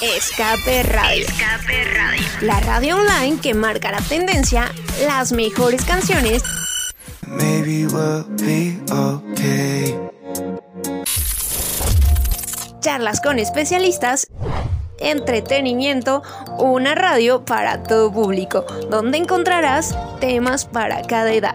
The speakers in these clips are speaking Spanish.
Escape Radio. Escape Radio. La radio online que marca la tendencia, las mejores canciones. Maybe we'll be okay. Charlas con especialistas entretenimiento, una radio para todo público, donde encontrarás temas para cada edad.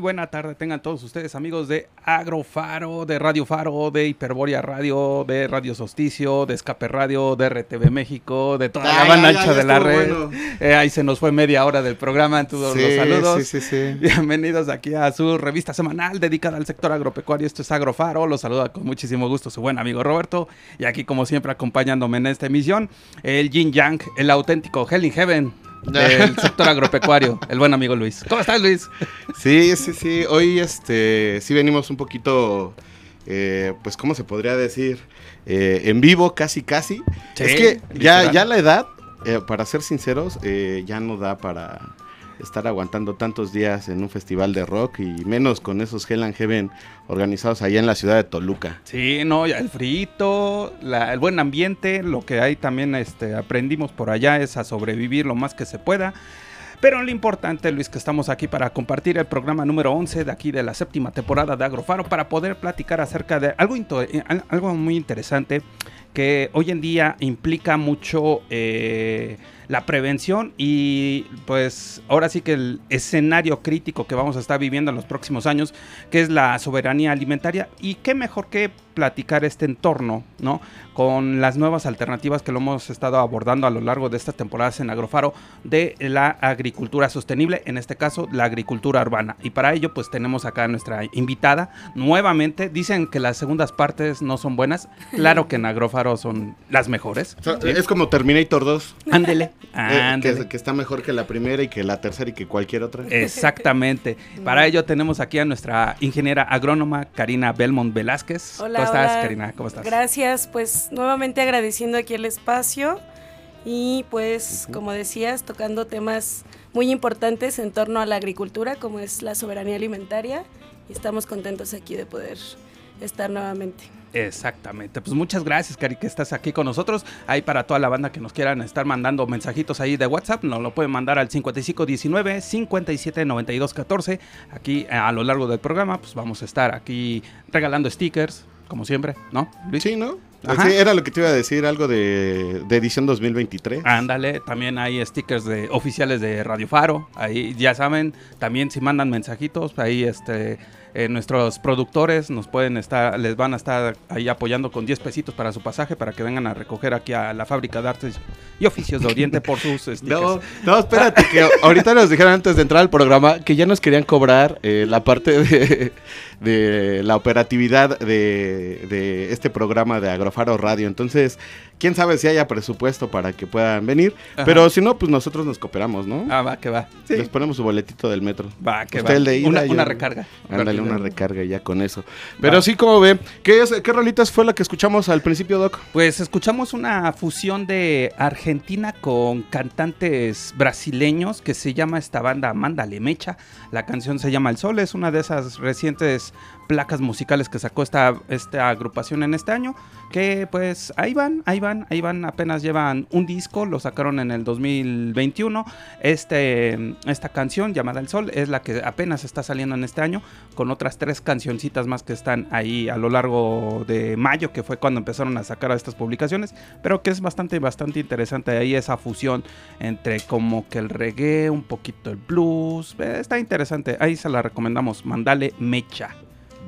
Buena tarde tengan todos ustedes amigos de Agrofaro, de Radio Faro, de Hiperboria Radio, de Radio Sosticio, de Escape Radio, de RTV México, de toda la banda ancha de la red. Eh, ahí se nos fue media hora del programa, en todos los saludos. Sí, sí, Bienvenidos aquí a su revista semanal dedicada al sector agropecuario. Esto es Agrofaro, los saluda con muchísimo gusto su buen amigo Roberto. Y aquí como siempre acompañándome en esta emisión, el Jin Yang, el auténtico Hell in Heaven del sector agropecuario, el buen amigo Luis. ¿Cómo estás, Luis? Sí, sí, sí. Hoy este sí venimos un poquito, eh, pues, ¿cómo se podría decir? Eh, en vivo, casi, casi. es que ya, ya la edad, eh, para ser sinceros, ya no da para estar aguantando tantos días en un festival de rock y menos con esos Hell and Heaven organizados allá en la ciudad de Toluca. Sí, no, el frito, el buen ambiente, lo que hay también este, aprendimos por allá es a sobrevivir lo más que se pueda. Pero lo importante, Luis, que estamos aquí para compartir el programa número 11 de aquí de la séptima temporada de Agrofaro para poder platicar acerca de algo, eh, algo muy interesante que hoy en día implica mucho... Eh, la prevención y pues ahora sí que el escenario crítico que vamos a estar viviendo en los próximos años, que es la soberanía alimentaria y qué mejor que platicar este entorno, ¿no? Con las nuevas alternativas que lo hemos estado abordando a lo largo de estas temporadas en Agrofaro de la agricultura sostenible, en este caso la agricultura urbana. Y para ello pues tenemos acá a nuestra invitada nuevamente. Dicen que las segundas partes no son buenas. Claro que en Agrofaro son las mejores. Es como Terminator 2. Ándele. Eh, que, está mejor que la primera y que la tercera y que cualquier otra. Exactamente. Para ello tenemos aquí a nuestra ingeniera agrónoma Karina Belmont Velázquez. Hola, ¿Cómo estás, Karina? ¿Cómo estás? Gracias, pues nuevamente agradeciendo aquí el espacio y pues como decías, tocando temas muy importantes en torno a la agricultura, como es la soberanía alimentaria y estamos contentos aquí de poder estar nuevamente. Exactamente. Pues muchas gracias, Cari, que estás aquí con nosotros. Ahí para toda la banda que nos quieran estar mandando mensajitos ahí de WhatsApp, nos lo pueden mandar al 5519 579214. Aquí eh, a lo largo del programa, pues vamos a estar aquí regalando stickers, como siempre, ¿no? Sí, ¿no? Sí, era lo que te iba a decir, algo de, de, edición 2023. Ándale, también hay stickers de oficiales de Radio Faro, ahí ya saben, también si mandan mensajitos, ahí este eh, nuestros productores nos pueden estar, les van a estar ahí apoyando con 10 pesitos para su pasaje para que vengan a recoger aquí a la fábrica de artes y oficios de Oriente por sus No, no, espérate, que ahorita nos dijeron antes de entrar al programa que ya nos querían cobrar eh, la parte de, de la operatividad de, de, este programa de Agrofaro Radio. Entonces, quién sabe si haya presupuesto para que puedan venir. Pero si no, pues nosotros nos cooperamos, ¿no? Ah, va, que va. Les ponemos su boletito del metro. Va, que va. una, recarga. Ándale, una recarga ya con eso. Pero sí, como ve, ¿qué, es, ¿qué rolitas fue la que escuchamos al principio, Doc? Pues escuchamos una fusión de Argentina con cantantes brasileños que se llama esta banda Mándale Mecha. La canción se llama El Sol, es una de esas recientes placas musicales que sacó esta, esta agrupación en este año, que pues ahí van, ahí van, ahí van, apenas llevan un disco, lo sacaron en el 2021. Este, esta canción llamada El Sol es la que apenas está saliendo en este año, con otras tres cancioncitas más que están ahí a lo largo de mayo, que fue cuando empezaron a sacar estas publicaciones, pero que es bastante, bastante interesante ahí esa fusión entre como que el reggae, un poquito el blues, eh, está interesante, ahí se la recomendamos, mandale mecha.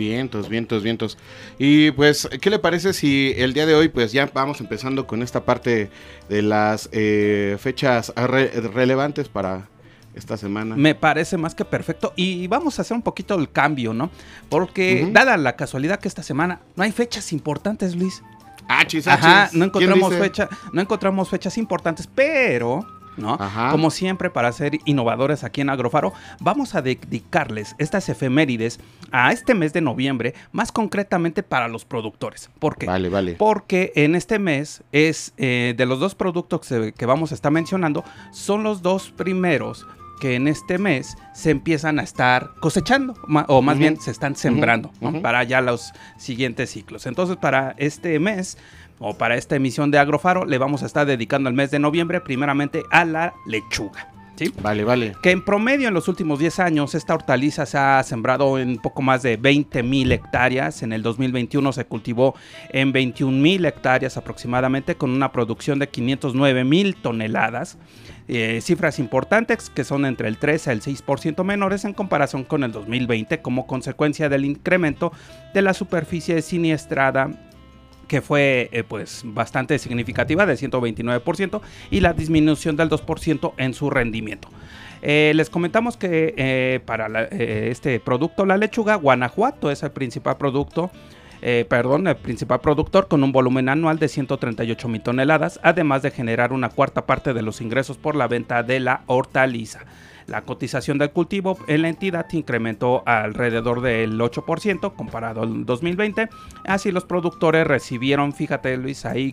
Vientos, vientos, vientos. Y pues, ¿qué le parece si el día de hoy, pues ya vamos empezando con esta parte de las eh, fechas relevantes para esta semana. Me parece más que perfecto. Y vamos a hacer un poquito el cambio, ¿no? Porque, dada la casualidad que esta semana no hay fechas importantes, Luis. Ah, chis, Ajá, no encontramos, fecha, no encontramos fechas importantes, pero ¿no? Como siempre, para ser innovadores aquí en Agrofaro, vamos a dedicarles estas efemérides a este mes de noviembre, más concretamente para los productores. ¿Por qué? Vale, vale. Porque en este mes es eh, de los dos productos que vamos a estar mencionando, son los dos primeros que en este mes se empiezan a estar cosechando, o más bien se están sembrando para ya los siguientes ciclos. Entonces, para este mes o para esta emisión de Agrofaro, le vamos a estar dedicando el mes de noviembre primeramente a la lechuga. ¿Sí? Vale, vale. Que en promedio en los últimos 10 años esta hortaliza se ha sembrado en poco más de 20 mil hectáreas. En el 2021 se cultivó en 21 mil hectáreas aproximadamente con una producción de 509 mil toneladas. Eh, cifras importantes que son entre el 3 al 6% menores en comparación con el 2020 como consecuencia del incremento de la superficie siniestrada que fue eh, pues bastante significativa de 129% y la disminución del 2% en su rendimiento. Eh, les comentamos que para este producto, la lechuga, Guanajuato es el principal producto. Perdón, el principal productor con un volumen anual de 138 mil toneladas, además de generar una cuarta parte de los ingresos por la venta de la hortaliza. La cotización del cultivo en la entidad incrementó alrededor del 8% comparado al 2020. Así los productores recibieron, fíjate Luis, ahí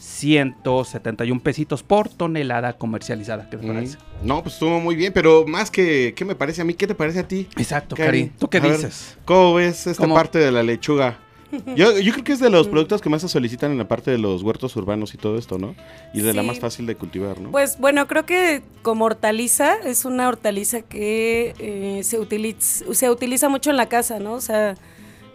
4.171 pesitos por tonelada comercializada. ¿Qué te mm. parece? No, pues estuvo muy bien, pero más que ¿qué me parece a mí? ¿Qué te parece a ti? Exacto, Cari. ¿Tú qué dices? ¿Cómo ves esta parte de la lechuga? Yo, yo, creo que es de los productos que más se solicitan en la parte de los huertos urbanos y todo esto, ¿no? Y de la más fácil de cultivar, ¿no? Pues bueno, creo que como hortaliza, es una hortaliza que eh, se, utiliza, se utiliza mucho en la casa, ¿no? O sea,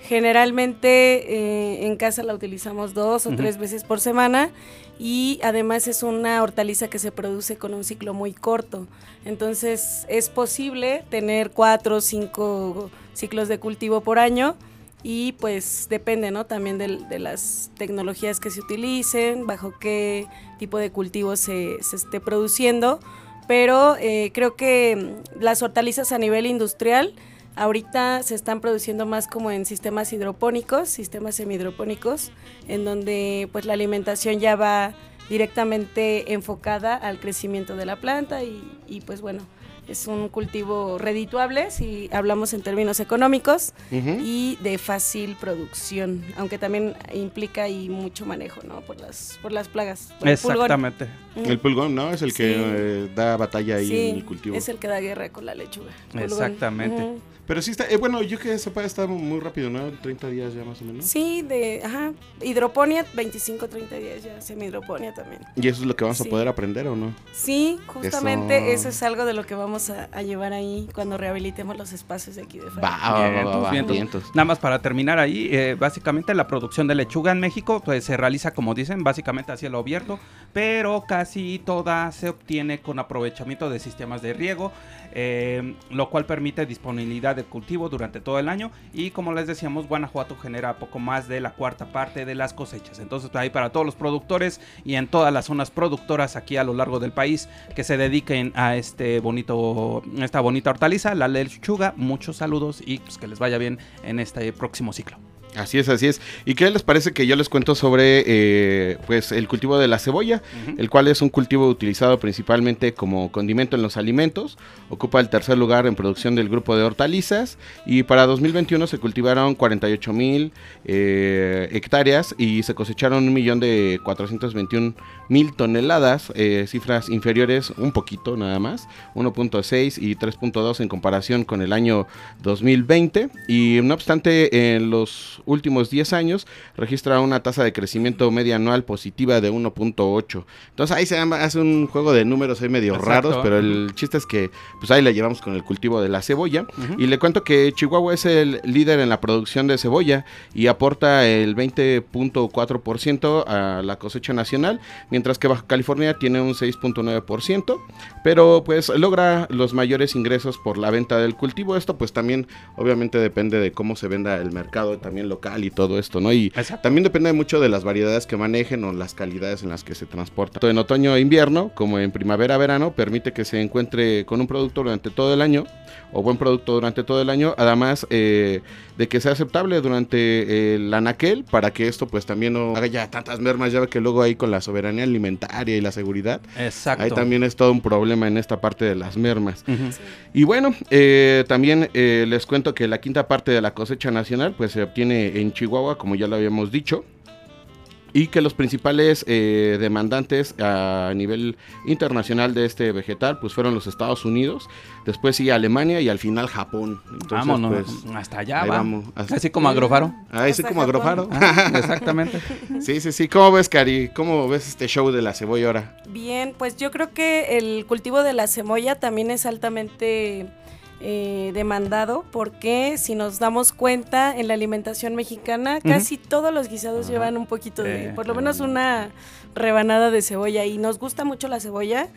generalmente eh, en casa la utilizamos dos o tres veces por semana y además es una hortaliza que se produce con un ciclo muy corto. Entonces es posible tener cuatro o cinco ciclos de cultivo por año y pues depende, ¿no? También de, las tecnologías que se utilicen, bajo qué tipo de cultivo se, esté produciendo, pero eh, creo que las hortalizas a nivel industrial ahorita se están produciendo más como en sistemas hidropónicos, sistemas semihidropónicos, en donde pues la alimentación ya va directamente enfocada al crecimiento de la planta y, y pues bueno, es un cultivo redituable si hablamos en términos económicos y de fácil producción, aunque también implica ahí mucho manejo, ¿no? Por las por las plagas. Exactamente. El pulgón, ¿no? Es el que eh, da batalla ahí en el cultivo. Es el que da guerra con la lechuga. Exactamente. Pero sí está, eh, bueno, yo que sepa, está muy rápido, ¿no? 30 días ya más o menos. Sí, de, ajá, hidroponía, 25, 30 días ya, semi-hidroponía también. ¿Y eso es lo que vamos a poder aprender o no? Sí, justamente eso. es algo de lo que vamos a, llevar ahí cuando rehabilitemos los espacios de aquí de Va, va, va, Nada más para terminar ahí, eh, básicamente la producción de lechuga en México pues se realiza, como dicen, básicamente a cielo abierto, pero casi toda se obtiene con aprovechamiento de sistemas de riego, eh, lo cual permite disponibilidad de cultivo durante todo el año. Y como les decíamos Guanajuato genera poco más de la cuarta parte de las cosechas. Entonces ahí para todos los productores y en todas las zonas productoras aquí a lo largo del país que se dediquen a este bonito esta bonita hortaliza la lechuga muchos saludos y pues que les vaya bien en este próximo ciclo Así es, así es. ¿Y qué les parece que yo les cuento sobre eh, pues el cultivo de la cebolla, el cual es un cultivo utilizado principalmente como condimento en los alimentos, ocupa el tercer lugar en producción del grupo de hortalizas. Y para 2021 se cultivaron 48 mil eh, hectáreas y se cosecharon un millón de 421 mil toneladas, eh, cifras inferiores un poquito nada más, 1.6 y 3.2 en comparación con el año 2020 y no obstante en los últimos 10 años registra una tasa de crecimiento media anual positiva de 1.8. Entonces ahí se hace un juego de números ahí medio raros, pero el chiste es que pues ahí la llevamos con el cultivo de la cebolla y le cuento que Chihuahua es el líder en la producción de cebolla y aporta el 20.4% a la cosecha nacional mientras que Baja California tiene un 6.9%, pero pues logra los mayores ingresos por la venta del cultivo. Esto pues también obviamente depende de cómo se venda el mercado también local y todo esto, ¿no? Y también depende mucho de las variedades que manejen o las calidades en las que se transporta. Tanto en otoño e invierno, como en primavera-verano, permite que se encuentre con un producto durante todo el año o buen producto durante todo el año, además eh, de que sea aceptable durante el anaquel para que esto pues también no haga ya tantas mermas, ya ve que luego ahí con la soberanía alimentaria y la seguridad, Exacto. ahí también es todo un problema en esta parte de las mermas. Y bueno, eh, también eh, les cuento que la quinta parte de la cosecha nacional pues se obtiene en Chihuahua, como ya lo habíamos dicho y que los principales eh, demandantes a nivel internacional de este vegetal pues fueron los Estados Unidos, después sí Alemania y al final Japón. Entonces, Vámonos, pues, hasta allá vamos. Así como Agrofaro. Ah, así como Agrofaro. Ah, exactamente. sí, sí, sí. ¿Cómo ves, Cari? ¿Cómo ves este show de la cebolla ahora? Bien, pues yo creo que el cultivo de la cebolla también es altamente eh, demandado porque si nos damos cuenta en la alimentación mexicana casi todos los guisados llevan un poquito de, por lo menos una rebanada de cebolla y nos gusta mucho la cebolla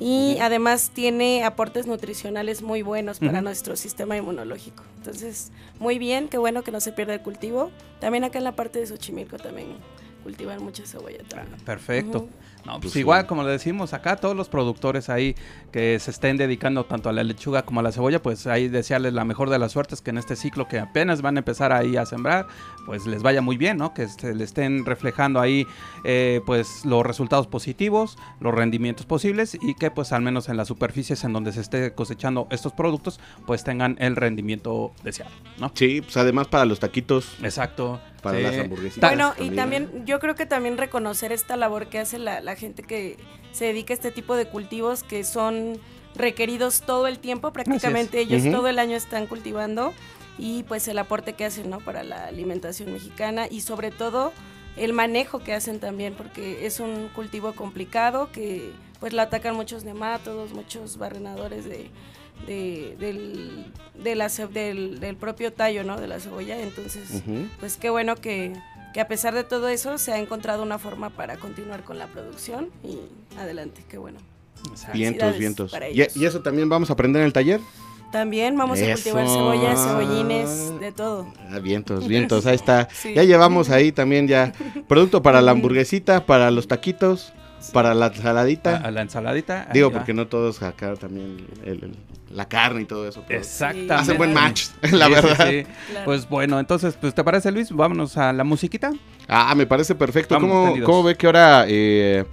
y además tiene aportes nutricionales muy buenos para nuestro sistema inmunológico. Entonces, muy bien, qué bueno que no se pierda el cultivo. También acá en la parte de Xochimilco también cultivan mucha cebolla. perfecto. No, pues, pues igual, como le decimos acá, todos los productores ahí que se estén dedicando tanto a la lechuga como a la cebolla, pues ahí desearles la mejor de las suertes que en este ciclo que apenas van a empezar ahí a sembrar, pues les vaya muy bien, ¿no? Que se le estén reflejando ahí eh, pues los resultados positivos, los rendimientos posibles y que pues al menos en las superficies en donde se esté cosechando estos productos, pues tengan el rendimiento deseado, ¿no? Sí, pues además para los taquitos. Exacto para las hamburguesitas. Bueno, y también yo creo que también reconocer esta labor que hace la, gente que se dedica a este tipo de cultivos que son requeridos todo el tiempo, prácticamente ellos todo el año están cultivando y pues el aporte que hacen, ¿no? Para la alimentación mexicana y sobre todo el manejo que hacen también, porque es un cultivo complicado que pues lo atacan muchos nematodos, muchos barrenadores de, del, de la, del, del, propio tallo, ¿no? De la cebolla. Entonces, pues qué bueno que, que, a pesar de todo eso se ha encontrado una forma para continuar con la producción y adelante, qué bueno. Vientos, vientos. ¿Y, ¿Y, eso también vamos a aprender en el taller? También vamos a cultivar cebollas, cebollines, de todo. Ah, vientos, vientos, ahí está. Ya llevamos ahí también ya producto para la hamburguesita, para los taquitos. Para la ensaladita. A, la ensaladita. Digo, porque no todos acá también la carne y todo eso. Exactamente. Hacen buen match, la verdad. Pues bueno, entonces, pues ¿te parece Luis? Vámonos a la musiquita. Ah, me parece perfecto. ¿Cómo, ¿Cómo, ve que ahora, eh,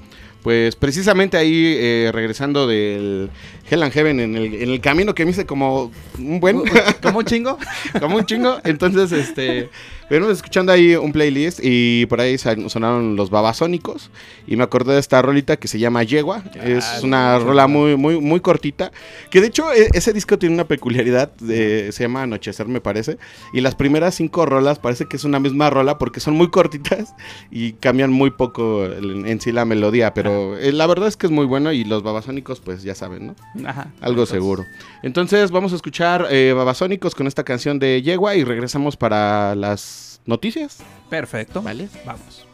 pues precisamente ahí eh, regresando del Hell and Heaven en el, en el camino que me hice como un buen... ¿Como un chingo? como un chingo. Entonces, este... Venimos escuchando ahí un playlist y por ahí sonaron los babasónicos y me acordé de esta rolita que se llama Yegua. es una rola muy, muy, muy cortita. Que de hecho e, ese disco tiene una peculiaridad, de, se llama Anochecer me parece. Y las primeras cinco rolas parece que es una misma rola porque son muy cortitas y cambian muy poco en, sí la melodía. Pero eh, la verdad es que es muy bueno y los babasónicos pues ya saben, ¿no? Ajá. Algo seguro. Entonces vamos a escuchar eh, babasónicos con esta canción de Yegua y regresamos para las noticias. Perfecto. Vale. Vamos.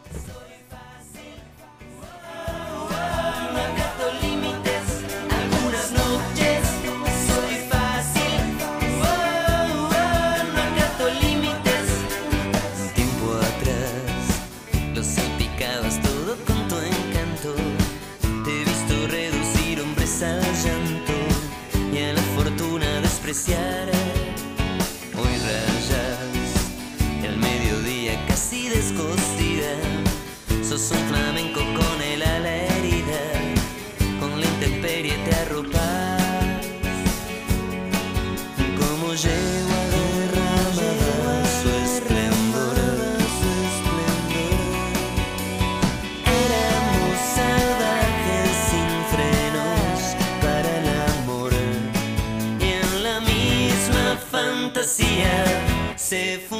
Hoy rayas el mediodía casi descostida. Sos un flamenco. se fue.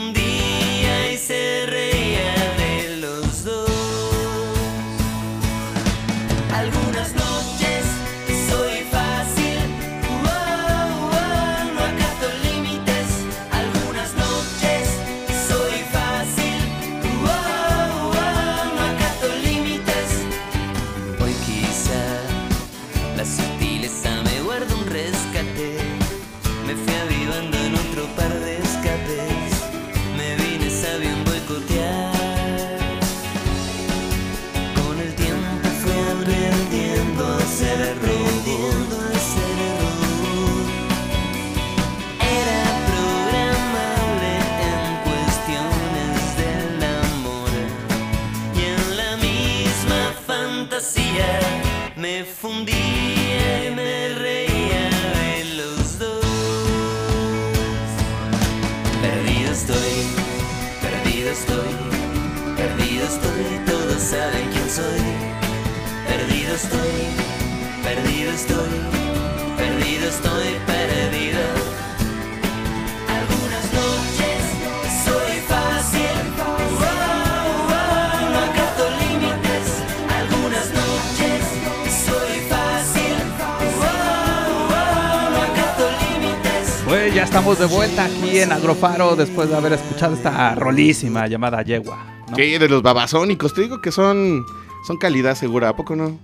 Aquí en Agrofaro después de haber escuchado esta rolísima llamada Yegua. ¿no? de los babasónicos, te digo que son, son calidad segura, ¿a poco no?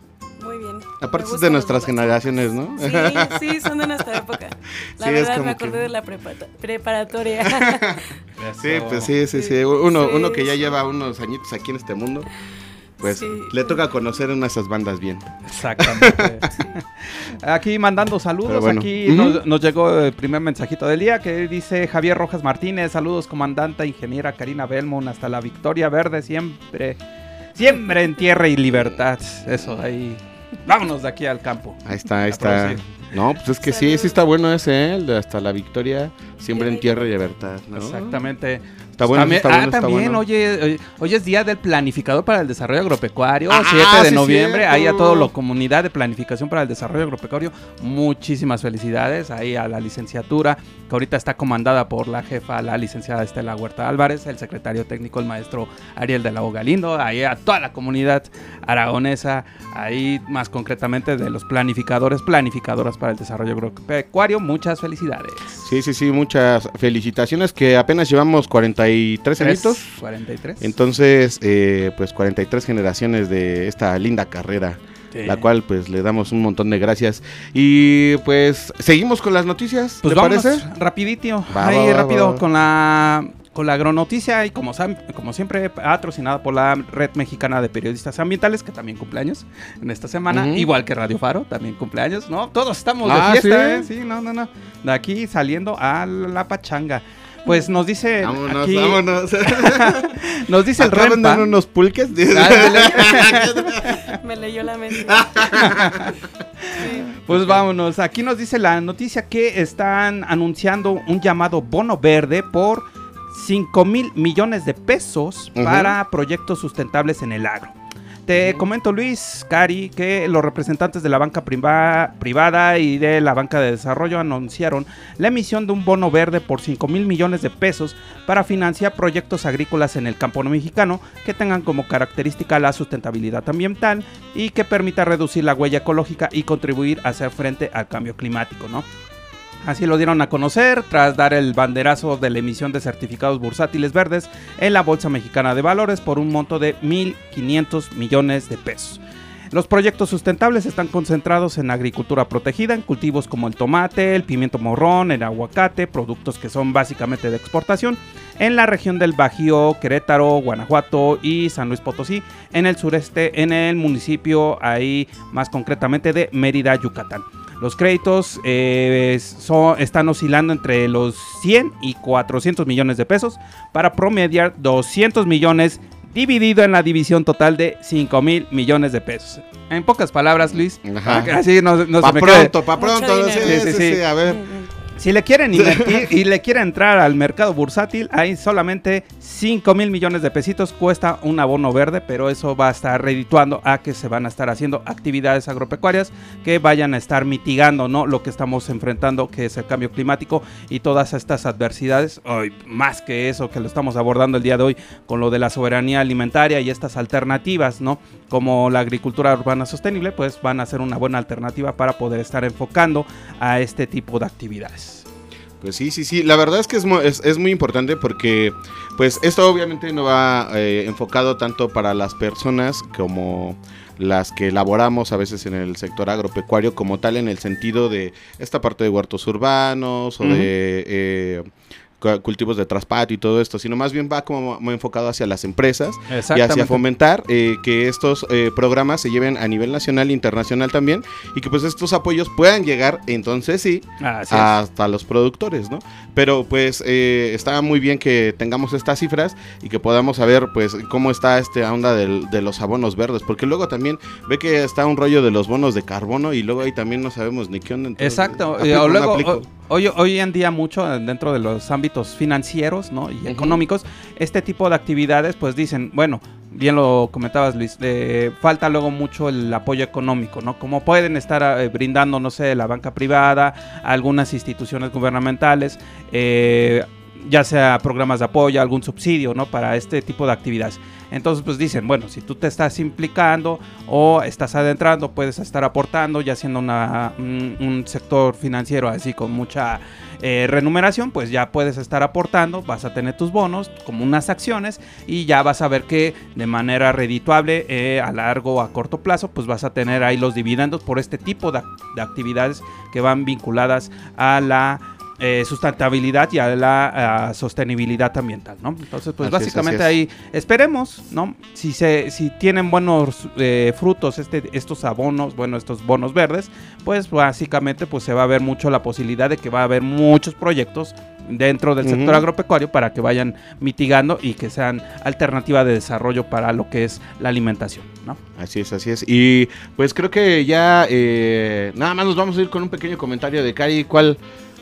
Muy bien. Aparte es de nuestras generaciones, ¿no? Sí, sí, son de nuestra época. La verdad me acordé de la preparatoria. sí, pues sí, sí, sí. Uno, uno que ya lleva unos añitos aquí en este mundo pues le toca conocer una de esas bandas bien. Exactamente. Aquí mandando saludos, aquí nos, llegó el primer mensajito del día que dice Javier Rojas Martínez, saludos comandante, ingeniera Karina Belmont, hasta la Victoria Verde, siempre, siempre en tierra y libertad. Eso, ahí. Vámonos de aquí al campo. Ahí está, ahí está. No, pues es que sí, sí está bueno ese, ¿eh? hasta la victoria, siempre en tierra y libertad. Exactamente. Está bueno, también, está bueno, ah, también, Oye, hoy es día del planificador para el desarrollo agropecuario, 7 ah, de noviembre. Ahí a toda la comunidad de planificación para el desarrollo agropecuario, muchísimas felicidades. Ahí a la licenciatura, que ahorita está comandada por la jefa, la licenciada Estela Huerta Álvarez, el secretario técnico, el maestro Ariel de la Galindo, ahí a toda la comunidad aragonesa, ahí más concretamente de los planificadores, planificadoras para el desarrollo agropecuario. Muchas felicidades. Sí, sí, sí, muchas felicitaciones que apenas llevamos 40 43 añitos. 43. Entonces, eh, pues 43 generaciones de esta linda carrera. La cual pues le damos un montón de gracias. Y pues seguimos con las noticias. Pues ¿te parece? rapidito. ahí rápido con la con la agronoticia y como, como siempre patrocinada por la Red Mexicana de Periodistas Ambientales que también cumpleaños en esta semana, igual que Radio Faro, también cumpleaños, ¿no? Todos estamos de ah, fiesta, ¿sí? ¿eh? Sí, no, no, no. De aquí saliendo a la pachanga. Pues nos dice. Vámonos, aquí, vámonos. nos dice el Rempa. unos pulques? Me leyó la mente. Pues vámonos. Aquí nos dice la noticia que están anunciando un llamado bono verde por 5 mil millones de pesos para proyectos sustentables en el agro. Te comento, Luis, Cari, que los representantes de la banca privada y de la banca de desarrollo anunciaron la emisión de un bono verde por 5 mil millones de pesos para financiar proyectos agrícolas en el campo mexicano que tengan como característica la sustentabilidad ambiental y que permita reducir la huella ecológica y contribuir a hacer frente al cambio climático, ¿no? Así lo dieron a conocer tras dar el banderazo de la emisión de certificados bursátiles verdes en la Bolsa Mexicana de Valores por un monto de 1.500 millones de pesos. Los proyectos sustentables están concentrados en agricultura protegida, en cultivos como el tomate, el pimiento morrón, el aguacate, productos que son básicamente de exportación, en la región del Bajío, Querétaro, Guanajuato y San Luis Potosí, en el sureste, en el municipio ahí más concretamente de Mérida, Yucatán. Los créditos eh, están oscilando entre los 100 y 400 millones de pesos para promediar 200 millones dividido en la división total de 5 mil millones de pesos. En pocas palabras, Luis. Así no, no pa pronto, para pronto. Sí, sí, sí, a ver. Si le quieren invertir y le quieren entrar al mercado bursátil, hay solamente 5 mil millones de pesitos. Cuesta un abono verde, pero eso va a estar redituando a que se van a estar haciendo actividades agropecuarias que vayan a estar mitigando ¿no? lo que estamos enfrentando, que es el cambio climático y todas estas adversidades. Hoy, más que eso que lo estamos abordando el día de hoy con lo de la soberanía alimentaria y estas alternativas, ¿no? Como la agricultura urbana sostenible, pues van a ser una buena alternativa para poder estar enfocando a este tipo de actividades. Pues sí, sí, sí. La verdad es que es, es, muy importante porque, pues, esto obviamente no va eh, enfocado tanto para las personas como las que elaboramos a veces en el sector agropecuario como tal en el sentido de esta parte de huertos urbanos o de eh, cultivos de traspatio y todo esto, sino más bien va como enfocado hacia las empresas y hacia fomentar eh, que estos eh, programas se lleven a nivel nacional e internacional también y que pues estos apoyos puedan llegar entonces sí hasta los productores, ¿no? Pero pues eh, está muy bien que tengamos estas cifras y que podamos saber pues cómo está esta onda de los abonos verdes, porque luego también ve que está un rollo de los bonos de carbono y luego ahí también no sabemos ni qué onda. Exacto, o luego, hoy, hoy en día mucho dentro de los ámbitos ámbitos financieros ¿no? y económicos, este tipo de actividades pues dicen, bueno, bien lo comentabas Luis, eh, falta luego mucho el apoyo económico, ¿no? Como pueden estar eh, brindando, no sé, la banca privada, algunas instituciones gubernamentales, eh, ya sea programas de apoyo, algún subsidio, ¿no? Para este tipo de actividades. Entonces, pues dicen, bueno, si tú te estás implicando o estás adentrando, puedes estar aportando, ya siendo una, un, sector financiero así con mucha eh, remuneración, pues ya puedes estar aportando, vas a tener tus bonos como unas acciones y ya vas a ver que de manera redituable eh, a largo o a corto plazo, pues vas a tener ahí los dividendos por este tipo de actividades que van vinculadas a la eh, sustentabilidad y a la sostenibilidad ambiental, ¿no? Entonces, pues básicamente ahí esperemos, ¿no? Si se, si tienen buenos eh, frutos este, estos abonos, bueno, estos bonos verdes, pues básicamente pues se va a ver mucho la posibilidad de que va a haber muchos proyectos dentro del sector agropecuario para que vayan mitigando y que sean alternativa de desarrollo para lo que es la alimentación, ¿no? Así es, así es. Y pues creo que ya eh, nada más nos vamos a ir con un pequeño comentario de Cari, ¿cuál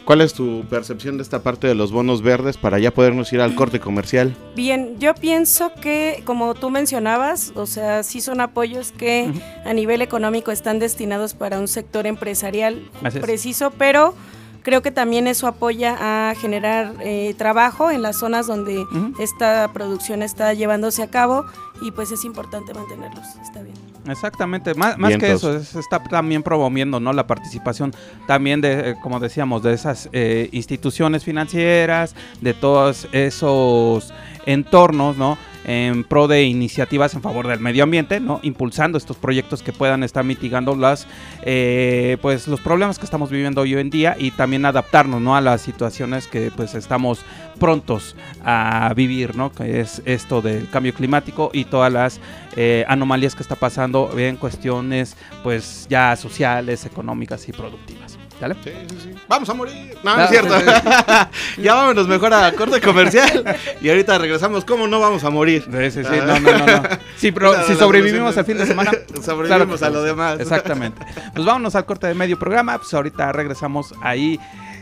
¿Cuál es tu percepción de esta parte de los bonos verdes para ya podernos ir al corte comercial? Bien, yo pienso que, como tú mencionabas, o sea, sí son apoyos que a nivel económico están destinados para un sector empresarial preciso, pero creo que también eso apoya a generar eh, trabajo en las zonas donde esta producción está llevándose a cabo y pues es importante mantenerlos. Está bien. Exactamente, más, que eso, se está también promoviendo ¿no? la participación también de, eh, como decíamos, de esas eh, instituciones financieras, de todos esos entornos, ¿no? En pro de iniciativas en favor del medio ambiente, ¿no? Impulsando estos proyectos que puedan estar mitigando las, eh, pues, los problemas que estamos viviendo hoy en día y también adaptarnos, ¿no? A las situaciones que, pues, estamos prontos a vivir, ¿no? Que es esto del cambio climático y todas las eh, anomalías que está pasando en cuestiones, pues, ya sociales, económicas y productivas. ¿Dale? Sí, sí, sí. Vamos a morir. No, no, es cierto. ya vámonos mejor a corte comercial. y ahorita regresamos. ¿Cómo no vamos a morir? Sí, sí, sí. No, no, no. no. Sí, pero si sobrevivimos al fin de semana. sobrevivimos a lo demás. Exactamente. Pues vámonos al corte de medio programa. Pues ahorita regresamos ahí.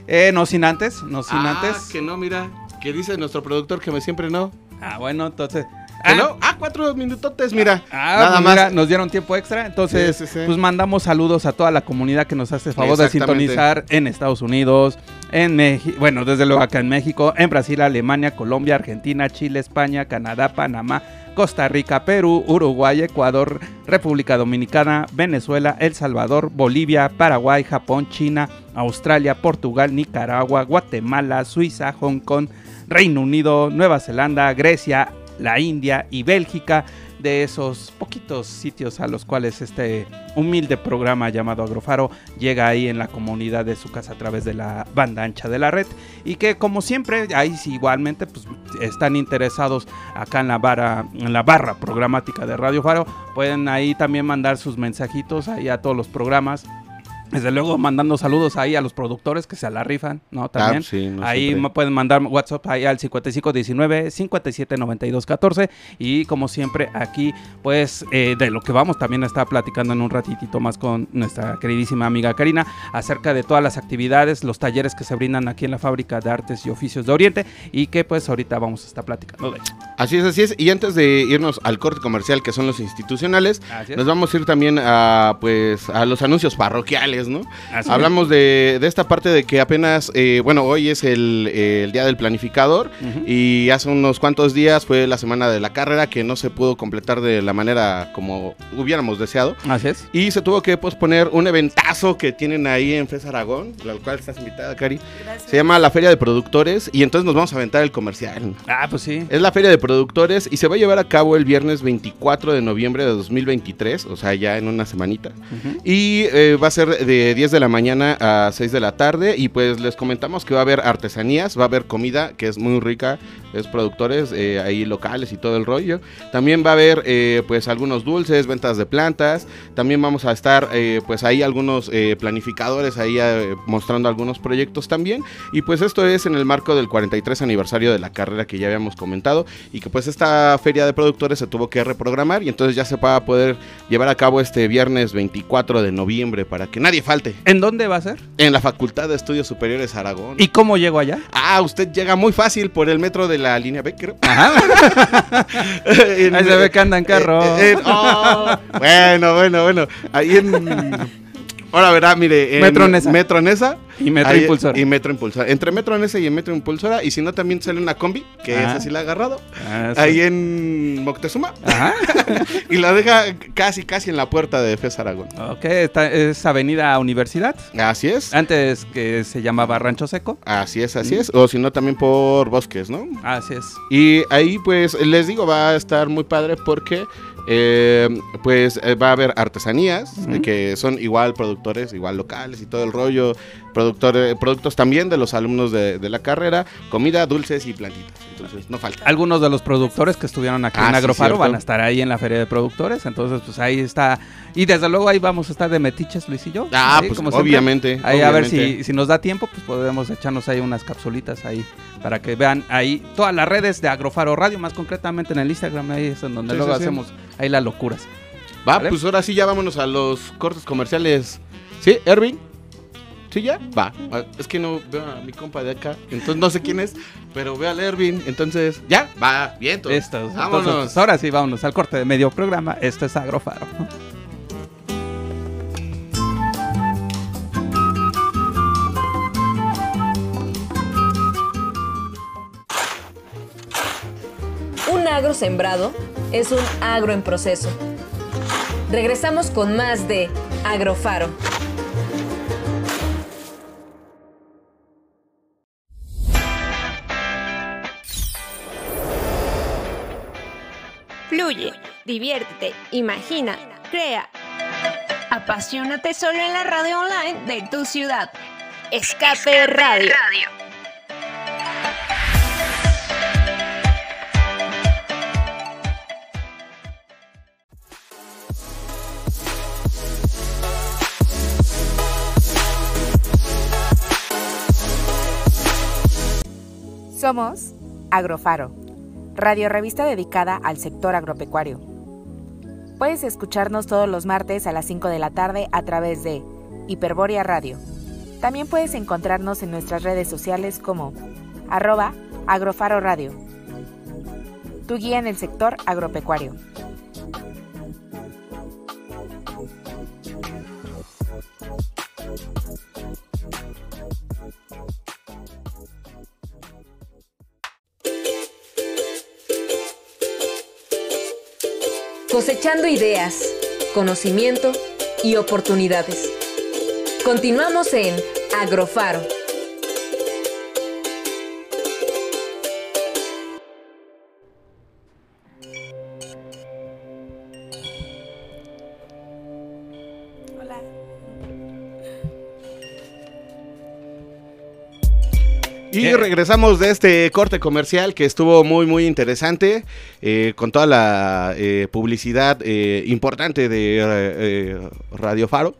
Eh, no sin antes. No sin ah, antes. Que no, mira. Que dice nuestro productor que me siempre no. Ah, bueno, entonces. Ah, ah, cuatro minutotes, mira. Ah, nada pues más. nos dieron tiempo extra. Entonces, pues mandamos saludos a toda la comunidad que nos hace favor de sintonizar en Estados Unidos, en México, bueno, desde luego acá en México, en Brasil, Alemania, Colombia, Argentina, Chile, España, Canadá, Panamá, Costa Rica, Perú, Uruguay, Ecuador, República Dominicana, Venezuela, El Salvador, Bolivia, Paraguay, Japón, China, Australia, Portugal, Nicaragua, Guatemala, Suiza, Hong Kong, Reino Unido, Nueva Zelanda, Grecia, la India y Bélgica, de esos poquitos sitios a los cuales este humilde programa llamado Agrofaro llega ahí en la comunidad de su casa a través de la banda ancha de la red. Y que como siempre ahí igualmente pues están interesados acá en la barra en la barra programática de Radio Faro pueden ahí también mandar sus mensajitos ahí a todos los programas desde luego mandando saludos ahí a los productores que se la rifan, ¿no? También. ahí me pueden mandar WhatsApp ahí al 5519 579214 y como siempre aquí pues eh, de lo que vamos también a estar platicando en un ratitito más con nuestra queridísima amiga Karina acerca de todas las actividades, los talleres que se brindan aquí en la fábrica de artes y oficios de Oriente y que pues ahorita vamos a estar platicando de hecho. Así es, así es. Y antes de irnos al corte comercial que son los institucionales, nos vamos a ir también a pues a los anuncios parroquiales ¿no? Hablamos de, esta parte de que apenas, eh, bueno, hoy es el, día del planificador y hace unos cuantos días fue la semana de la carrera que no se pudo completar de la manera como hubiéramos deseado. Así es. Y se tuvo que posponer un eventazo que tienen ahí en FES Aragón, la cual estás invitada, Cari. Se llama la Feria de Productores y entonces nos vamos a aventar el comercial. Ah, pues sí. Es la Feria de Productores y se va a llevar a cabo el viernes 24 de noviembre de 2023, o sea, ya en una semanita. Y eh, va a ser de 10 de la mañana a 6 de la tarde y pues les comentamos que va a haber artesanías, va a haber comida que es muy rica, es productores eh, ahí locales y todo el rollo. También va a haber eh, pues algunos dulces, ventas de plantas. También vamos a estar eh, pues ahí algunos planificadores ahí mostrando algunos proyectos también. Y pues esto es en el marco del 43 aniversario de la carrera que ya habíamos comentado y que pues esta feria de productores se tuvo que reprogramar y entonces ya se va a poder llevar a cabo este viernes 24 de noviembre para que nadie falte. ¿En dónde va a ser? En la Facultad de Estudios Superiores Aragón. ¿Y cómo llego allá? Ah, usted llega muy fácil por el metro de la línea B, creo. Ajá. Ahí se ve que anda en carro. Oh, bueno, bueno, bueno. Ahí en Ahora verá, mire. Metro Nesa. Metro Nesa. Y Metro Impulsora. Y Metro Impulsora. Entre Metro Nesa y Metro Impulsora. Y si no, también sale una combi, que es así la ha agarrado. Ah, ahí en Moctezuma. Ajá. y la deja casi, casi en la puerta de FES Aragón. Ok, esta es Avenida Universidad. Así es. Antes que se llamaba Rancho Seco. Así es, así es. O si no, también por Bosques, ¿no? Así es. Y ahí, pues, les digo, va a estar muy padre porque eh, pues eh, va a haber artesanías, que son igual productores, igual locales y todo el rollo, productores, productos también de los alumnos de, la carrera, comida, dulces y plantitas. Entonces, no falta. Algunos de los productores que estuvieron aquí en ah, Agrofaro van a estar ahí en la feria de productores, entonces pues ahí está. Y desde luego ahí vamos a estar de metiches, Luis y yo. Ah, pues obviamente. Ahí a ver si, si nos da tiempo, pues podemos echarnos ahí unas capsulitas ahí para que vean ahí todas las redes de Agrofaro Radio, más concretamente en el Instagram, ahí es en donde luego hacemos ahí las locuras. Va, pues ahora sí ya vámonos a los cortes comerciales. ¿Sí, Erwin? ¿Sí ya? Va. Ah, es que no veo a mi compa de acá, entonces no sé quién es, pero veo al Erwin, entonces, ¿ya? Va, bien. Esto, vámonos. Ahora sí, vámonos al corte de medio programa. Esto es Agrofaro. agro sembrado es un agro en proceso. Regresamos con más de Agrofaro. Fluye, diviértete, imagina, crea. Apasionate solo en la radio online de tu ciudad. Escape, radio. Somos Agrofaro, radio revista dedicada al sector agropecuario. Puedes escucharnos todos los martes a las 5 de la tarde a través de Hiperboria Radio. También puedes encontrarnos en nuestras redes sociales como arroba agrofaro radio, tu guía en el sector agropecuario. Cosechando ideas, conocimiento y oportunidades. Continuamos en Agrofaro. Y regresamos de este corte comercial que estuvo muy, muy interesante, eh, con toda la eh, publicidad eh, importante de Radio Faro.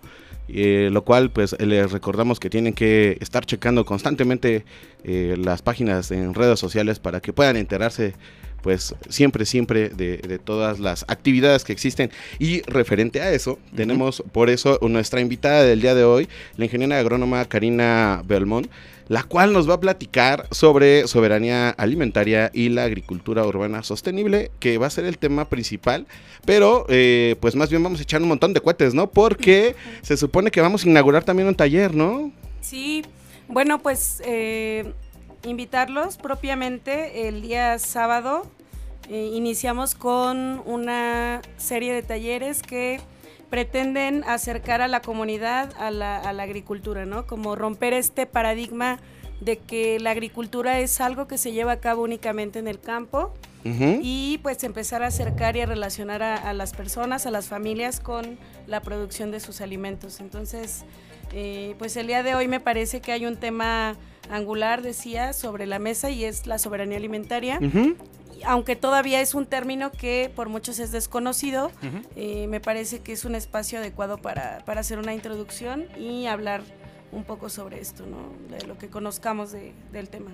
lo cual pues les recordamos que tienen que estar checando constantemente las páginas en redes sociales para que puedan enterarse pues siempre, siempre de, todas las actividades que existen. Y referente a eso, tenemos por eso nuestra invitada del día de hoy, la ingeniera agrónoma Karina Belmont la cual nos va a platicar sobre soberanía alimentaria y la agricultura urbana sostenible, que va a ser el tema principal. Pero, eh, pues más bien vamos a echar un montón de cohetes, ¿no? Porque se supone que vamos a inaugurar también un taller, ¿no? Sí, bueno, pues eh, invitarlos propiamente el día sábado. Eh, iniciamos con una serie de talleres que pretenden acercar a la comunidad a la, agricultura, ¿no? Como romper este paradigma de que la agricultura es algo que se lleva a cabo únicamente en el campo y pues empezar a acercar y a relacionar a, las personas, a las familias con la producción de sus alimentos. Entonces, eh, pues el día de hoy me parece que hay un tema angular, decía, sobre la mesa y es la soberanía alimentaria. Aunque todavía es un término que por muchos es desconocido, eh, me parece que es un espacio adecuado para, para hacer una introducción y hablar un poco sobre esto, ¿no? De lo que conozcamos del tema.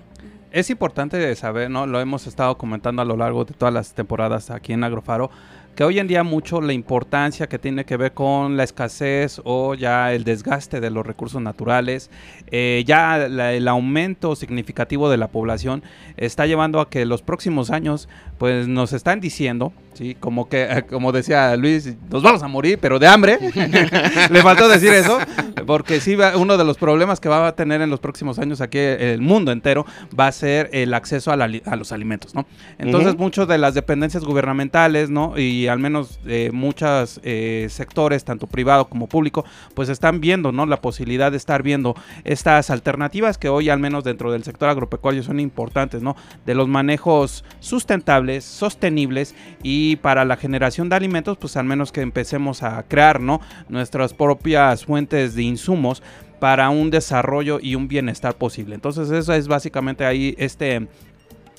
Es importante saber, ¿no? Lo hemos estado comentando a lo largo de todas las temporadas aquí en Agrofaro que hoy en día mucho la importancia que tiene que ver con la escasez o ya el desgaste de los recursos naturales, eh, ya el aumento significativo de la población está llevando a que los próximos años pues nos están diciendo, sí, como que como decía Luis, nos vamos a morir, pero de hambre. Le faltó decir eso, porque sí uno de los problemas que va a tener en los próximos años aquí el mundo entero va a ser el acceso a, los alimentos, ¿no? Entonces, muchas de las dependencias gubernamentales, ¿no? Y al menos eh, muchos eh, sectores, tanto privado como público, pues están viendo ¿no? la posibilidad de estar viendo estas alternativas que hoy al menos dentro del sector agropecuario son importantes, ¿no? De los manejos sustentables, sostenibles y para la generación de alimentos, pues al menos que empecemos a crear, ¿no? Nuestras propias fuentes de insumos para un desarrollo y un bienestar posible. Entonces eso es básicamente ahí este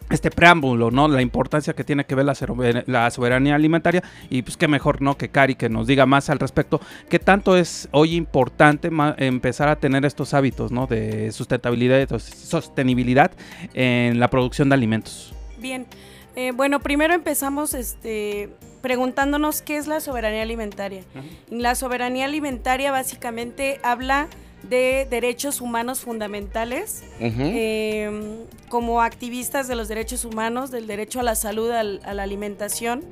este preámbulo, ¿no? La importancia que tiene que ver la, soberanía alimentaria y pues qué mejor, ¿no? Que Cari que nos diga más al respecto, qué tanto es hoy importante empezar a tener estos hábitos, ¿no? De sustentabilidad y sostenibilidad en la producción de alimentos. Bien, eh, bueno, primero empezamos este, preguntándonos qué es la soberanía alimentaria. La soberanía alimentaria básicamente habla de derechos humanos fundamentales, em, como activistas de los derechos humanos, del derecho a la salud, a la alimentación,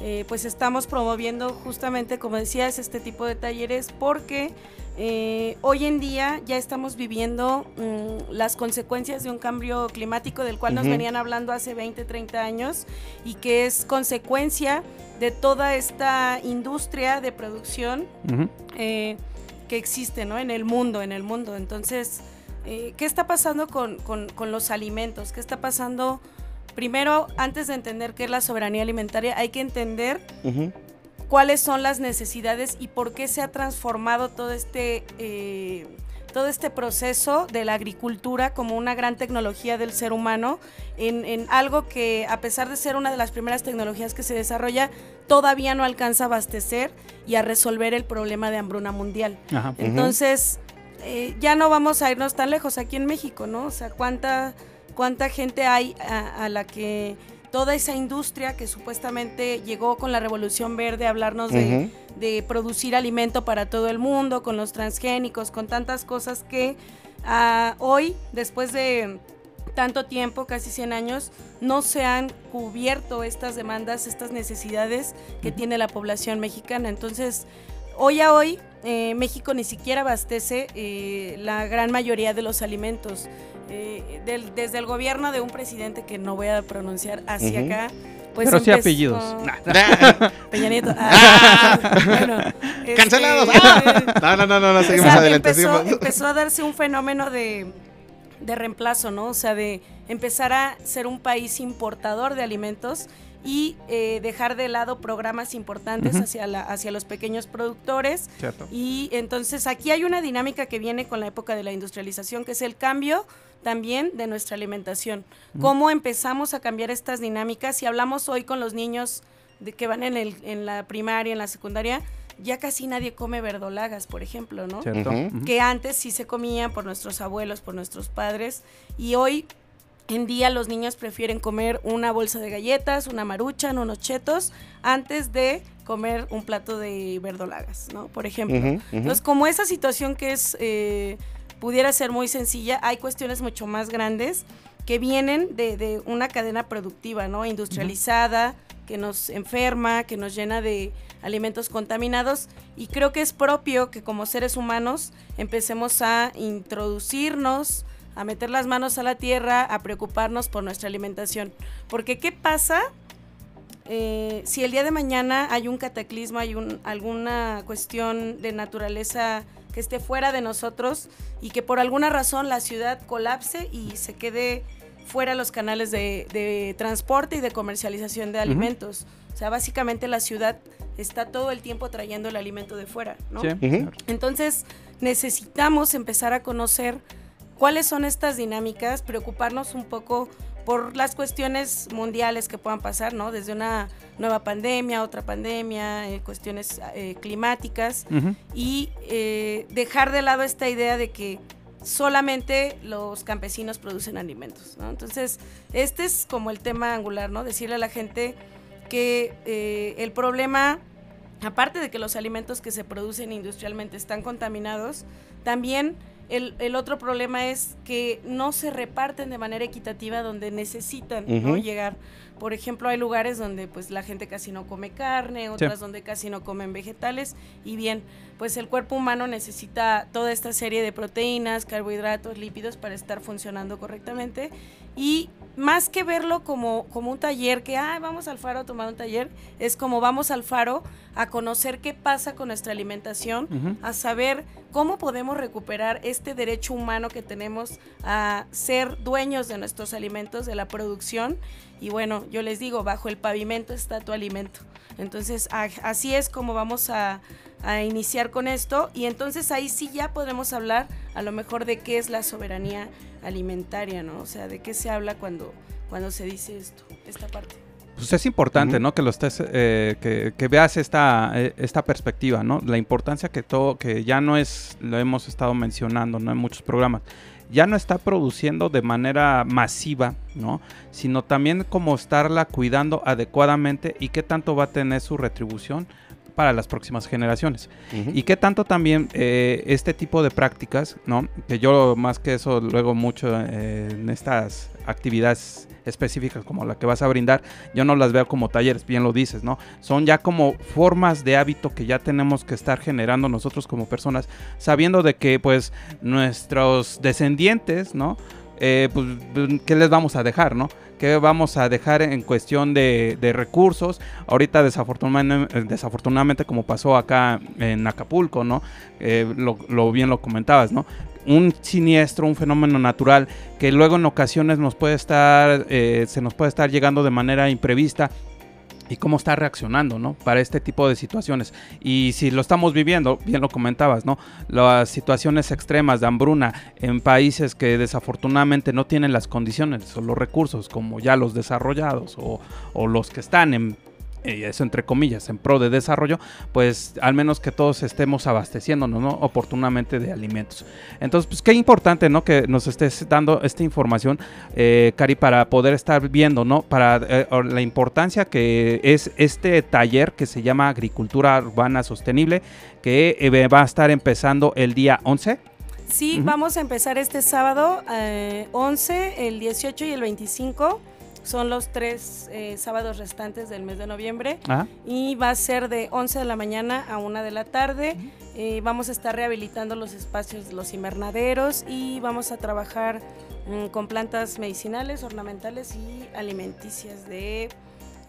eh, pues estamos promoviendo justamente, como decías, este tipo de talleres porque eh, hoy en día ya estamos viviendo mm, las consecuencias de un cambio climático del cual nos venían hablando hace 20, 30 años y que es consecuencia de toda esta industria de producción que existe ¿no? en el mundo, en el mundo. Entonces, eh, ¿qué está pasando con, los alimentos? ¿Qué está pasando? Primero, antes de entender qué es la soberanía alimentaria, hay que entender cuáles son las necesidades y por qué se ha transformado todo este... Eh, todo este proceso de la agricultura como una gran tecnología del ser humano en, algo que a pesar de ser una de las primeras tecnologías que se desarrolla, todavía no alcanza a abastecer y a resolver el problema de hambruna mundial. Entonces, eh, ya no vamos a irnos tan lejos aquí en México, ¿no? O sea, ¿cuánta, cuánta gente hay a la que toda esa industria que supuestamente llegó con la revolución verde a hablarnos de, producir alimento para todo el mundo, con los transgénicos, con tantas cosas que ah, hoy, después de tanto tiempo, casi 100 años, no se han cubierto estas demandas, estas necesidades que tiene la población mexicana. Entonces, hoy a hoy, eh, México ni siquiera abastece eh, la gran mayoría de los alimentos. Eh, desde el gobierno de un presidente que no voy a pronunciar hacia acá. Pues Pero sí apellidos. Peña Nieto. Ah, bueno, este, Cancelados. Ah. No, no, no, no, seguimos adelante. Empezó, a darse un fenómeno de, de reemplazo, ¿no? O sea, de empezar a ser un país importador de alimentos y eh, dejar de lado programas importantes hacia, la, hacia los pequeños productores. Y entonces aquí hay una dinámica que viene con la época de la industrialización, que es el cambio también de nuestra alimentación. ¿Cómo empezamos a cambiar estas dinámicas? Si hablamos hoy con los niños de que van en, el, en la primaria, en la secundaria, ya casi nadie come verdolagas, por ejemplo, ¿no? Que antes sí se comían por nuestros abuelos, por nuestros padres, y hoy en día los niños prefieren comer una bolsa de galletas, una maruchan, unos chetos, antes de comer un plato de verdolagas, ¿no? Por ejemplo. Entonces, como esa situación que es, eh, pudiera ser muy sencilla, hay cuestiones mucho más grandes que vienen de, una cadena productiva, ¿no? Industrializada, que nos enferma, que nos llena de alimentos contaminados y creo que es propio que como seres humanos empecemos a introducirnos a meter las manos a la tierra, a preocuparnos por nuestra alimentación. Porque ¿qué pasa eh, si el día de mañana hay un cataclismo, hay un, alguna cuestión de naturaleza que esté fuera de nosotros y que por alguna razón la ciudad colapse y se quede fuera los canales de, transporte y de comercialización de alimentos. O sea, básicamente la ciudad está todo el tiempo trayendo el alimento de fuera, ¿no? Entonces necesitamos empezar a conocer cuáles son estas dinámicas, preocuparnos un poco por las cuestiones mundiales que puedan pasar, ¿no? Desde una nueva pandemia, otra pandemia, eh, cuestiones eh, climáticas y eh, dejar de lado esta idea de que solamente los campesinos producen alimentos, ¿no? Entonces, este es como el tema angular, ¿no? Decirle a la gente que el problema, aparte de que los alimentos que se producen industrialmente están contaminados, también el, otro problema es que no se reparten de manera equitativa donde necesitan llegar. Por ejemplo, hay lugares donde pues la gente casi no come carne, otras donde casi no comen vegetales y bien, pues el cuerpo humano necesita toda esta serie de proteínas, carbohidratos, lípidos para estar funcionando correctamente y más que verlo como, como un taller, que ah, vamos al faro a tomar un taller, es como vamos al faro a conocer qué pasa con nuestra alimentación, a saber cómo podemos recuperar este derecho humano que tenemos a ser dueños de nuestros alimentos, de la producción. Y bueno, yo les digo, bajo el pavimento está tu alimento. Entonces, así es como vamos a, a iniciar con esto. Y entonces ahí sí ya podemos hablar a lo mejor de qué es la soberanía alimentaria, ¿no? O sea, de qué se habla cuando, cuando se dice esto, esta parte. Pues es importante, ¿no? Que lo estés, eh, que, veas esta, eh, esta perspectiva, ¿no? La importancia que todo, que ya no es, lo hemos estado mencionando, ¿no? En muchos programas, ya no está produciendo de manera masiva, ¿no? Sino también como estarla cuidando adecuadamente y qué tanto va a tener su retribución para las próximas generaciones. Y qué tanto también eh, este tipo de prácticas, ¿no? Que yo más que eso luego mucho en estas actividades específicas como la que vas a brindar, yo no las veo como talleres, bien lo dices, ¿no? Son ya como formas de hábito que ya tenemos que estar generando nosotros como personas, sabiendo de que pues nuestros descendientes, ¿no? Eh, pues, ¿qué les vamos a dejar, no? ¿Qué vamos a dejar en cuestión de, recursos? Ahorita desafortunadamente, como pasó acá en Acapulco, ¿no? Eh, lo, bien lo comentabas, ¿no? un siniestro, un fenómeno natural que luego en ocasiones nos puede estar, eh, se nos puede estar llegando de manera imprevista y cómo está reaccionando, ¿no? Para este tipo de situaciones. Y si lo estamos viviendo, bien lo comentabas, ¿no? Las situaciones extremas de hambruna en países que desafortunadamente no tienen las condiciones o los recursos, como ya los desarrollados o, o los que están en y eso entre comillas, en pro de desarrollo, pues al menos que todos estemos abasteciéndonos, ¿no? Oportunamente de alimentos. Entonces, pues qué importante, ¿no? Que nos estés dando esta información, eh, Cari, para poder estar viendo, ¿no? Para eh, la importancia que es este taller que se llama Agricultura Urbana Sostenible, que eh, va a estar empezando el día 11. Sí, vamos a empezar este sábado 11, el 18 y el 25 son los tres eh, sábados restantes del mes de noviembre ah. y va a ser de 11 de la mañana a 1 de la tarde. Eh, vamos a estar rehabilitando los espacios, los invernaderos y vamos a trabajar mm, con plantas medicinales, ornamentales y alimenticias de,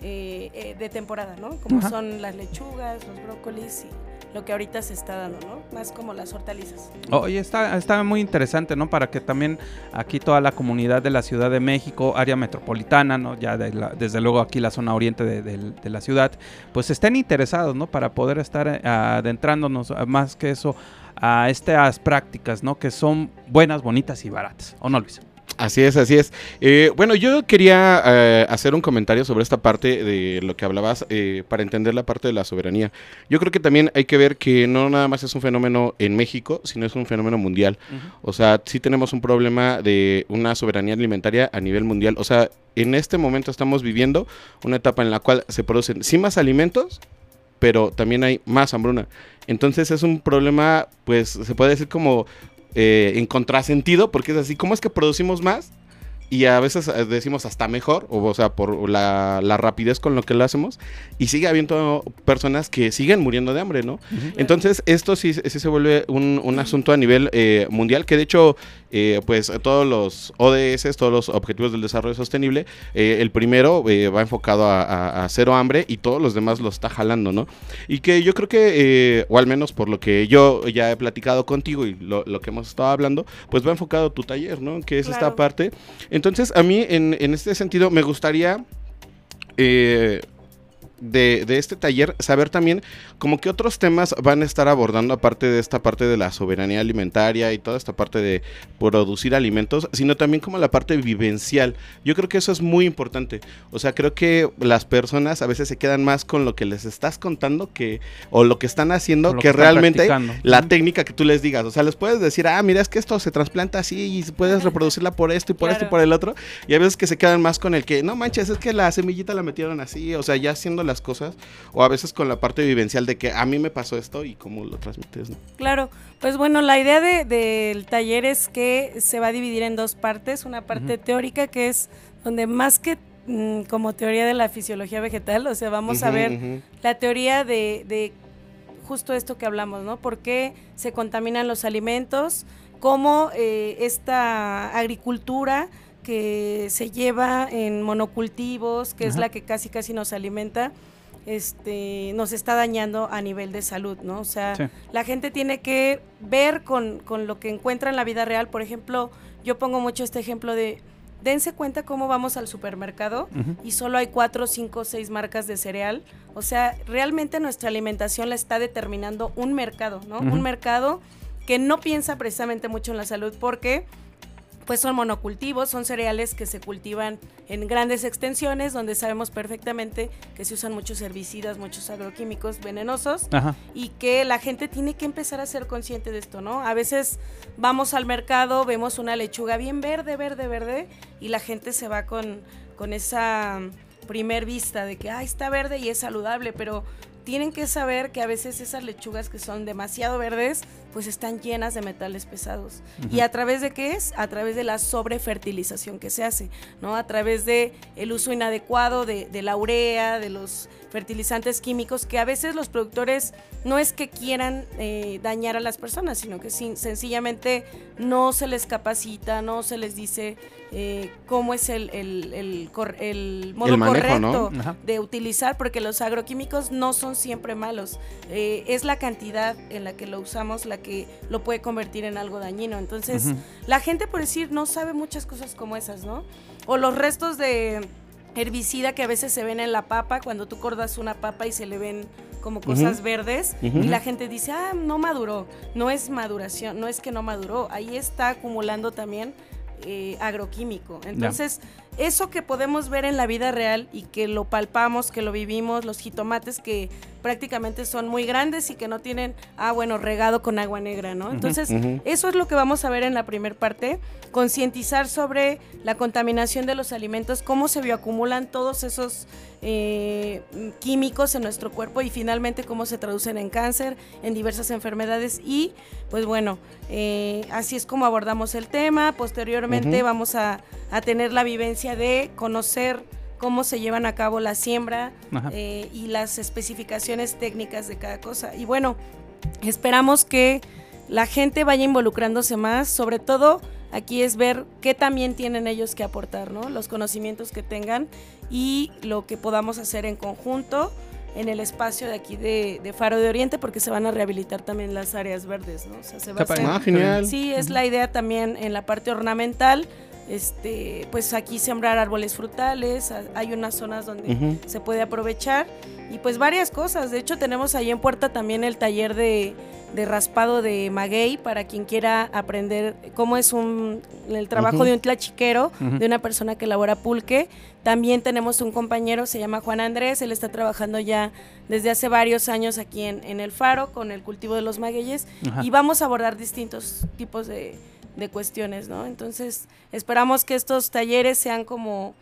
eh, de temporada, ¿no? Como son las lechugas, los brócolis y lo que ahorita se está dando, ¿no? Más como las hortalizas. Oye, está, está muy interesante, ¿no? Para que también aquí toda la comunidad de la Ciudad de México, área metropolitana, ¿no? Ya desde luego aquí la zona oriente de, la ciudad, pues estén interesados, ¿no? Para poder estar eh, adentrándonos más que eso a estas prácticas, ¿no? Que son buenas, bonitas y baratas, ¿o no, Luis? Así es, así es. Eh, bueno, yo quería eh, hacer un comentario sobre esta parte de lo que hablabas eh, para entender la parte de la soberanía. Yo creo que también hay que ver que no nada más es un fenómeno en México, sino es un fenómeno mundial. O sea, sí tenemos un problema de una soberanía alimentaria a nivel mundial. O sea, en este momento estamos viviendo una etapa en la cual se producen sí más alimentos, pero también hay más hambruna. Entonces es un problema, pues se puede decir como eh, en contrasentido, porque es así, ¿cómo es que producimos más? Y a veces eh, decimos hasta mejor, o, sea, por la, rapidez con lo que lo hacemos, y sigue habiendo personas que siguen muriendo de hambre, ¿no? Entonces, esto sí, sí, se vuelve un, asunto a nivel eh, mundial, que de hecho, eh, pues todos los ODS, todos los Objetivos del Desarrollo Sostenible, el primero va enfocado a, cero hambre y todos los demás lo está jalando, ¿no? Y que yo creo que, o al menos por lo que yo ya he platicado contigo y lo, que hemos estado hablando, pues va enfocado tu taller, ¿no? Que es esta parte. Entonces, a mí, en, este sentido, me gustaría eh, de, de, este taller, saber también como que otros temas van a estar abordando aparte de esta parte de la soberanía alimentaria y toda esta parte de producir alimentos, sino también como la parte vivencial. Yo creo que eso es muy importante. O sea, creo que las personas a veces se quedan más con lo que les estás contando que o lo que están haciendo que, realmente la técnica que tú les digas. O sea, les puedes decir, ah, mira, es que esto se trasplanta así y puedes reproducirla por esto y por esto y por el otro. Y a veces que se quedan más con el que, no manches, es que la semillita la metieron así, o sea, ya haciendo las cosas, o a veces con la parte vivencial de que a mí me pasó esto y cómo lo transmites. Claro, pues bueno, la idea del taller es que se va a dividir en dos partes, una parte teórica que es donde más que mm, como teoría de la fisiología vegetal, o sea, vamos a ver la teoría de, justo esto que hablamos, ¿no? ¿Por qué se contaminan los alimentos? ¿Cómo eh, esta agricultura que se lleva en monocultivos, que es la que casi casi nos alimenta, este, nos está dañando a nivel de salud, ¿no? O sea, la gente tiene que ver con, con, lo que encuentra en la vida real. Por ejemplo, yo pongo mucho este ejemplo de, dense cuenta cómo vamos al supermercado y solo hay cuatro, cinco, seis marcas de cereal. O sea, realmente nuestra alimentación la está determinando un mercado, ¿no? Un mercado que no piensa precisamente mucho en la salud porque pues son monocultivos, son cereales que se cultivan en grandes extensiones, donde sabemos perfectamente que se usan muchos herbicidas, muchos agroquímicos venenosos, y que la gente tiene que empezar a ser consciente de esto, ¿no? A veces vamos al mercado, vemos una lechuga bien verde, verde, verde, y la gente se va con, con esa primer vista de que, ah, está verde y es saludable, pero tienen que saber que a veces esas lechugas que son demasiado verdes, pues están llenas de metales pesados. ¿Y a través de qué es? A través de la sobrefertilización que se hace, ¿no? A través de el uso inadecuado de, de la urea, de los fertilizantes químicos, que a veces los productores no es que quieran eh, dañar a las personas, sino que sencillamente no se les capacita, no se les dice eh, cómo es el, el, modo correcto de utilizar, porque los agroquímicos no son siempre malos. Eh, es la cantidad en la que lo usamos la que lo puede convertir en algo dañino. Entonces, la gente, por decir, no sabe muchas cosas como esas, ¿no? O los restos de herbicida que a veces se ven en la papa, cuando tú cordas una papa y se le ven como cosas verdes y la gente dice, ah, no maduró, no es maduración, no es que no maduró, ahí está acumulando también eh, agroquímico. Entonces, eso que podemos ver en la vida real y que lo palpamos, que lo vivimos, los jitomates que prácticamente son muy grandes y que no tienen, ah, bueno, regado con agua negra, ¿no? Entonces, eso es lo que vamos a ver en la primera parte, concientizar sobre la contaminación de los alimentos, cómo se bioacumulan todos esos eh, químicos en nuestro cuerpo y finalmente cómo se traducen en cáncer, en diversas enfermedades y, pues bueno, eh, así es como abordamos el tema. Posteriormente vamos a, a tener la vivencia de conocer cómo se llevan a cabo la siembra eh, y las especificaciones técnicas de cada cosa. Y bueno, esperamos que la gente vaya involucrándose más, sobre todo aquí es ver qué también tienen ellos que aportar, ¿no? Los conocimientos que tengan y lo que podamos hacer en conjunto en el espacio de aquí de, Faro de Oriente porque se van a rehabilitar también las áreas verdes, ¿no? O sea, se va a ah, Sí, es la idea también en la parte ornamental este, pues aquí sembrar árboles frutales, hay unas zonas donde se puede aprovechar y pues varias cosas. De hecho tenemos ahí en Puerta también el taller de, raspado de maguey para quien quiera aprender cómo es un, el trabajo de un tlachiquero, de una persona que elabora pulque. También tenemos un compañero, se llama Juan Andrés, él está trabajando ya desde hace varios años aquí en, en el faro con el cultivo de los magueyes y vamos a abordar distintos tipos de de cuestiones, ¿no? Entonces, esperamos que estos talleres sean como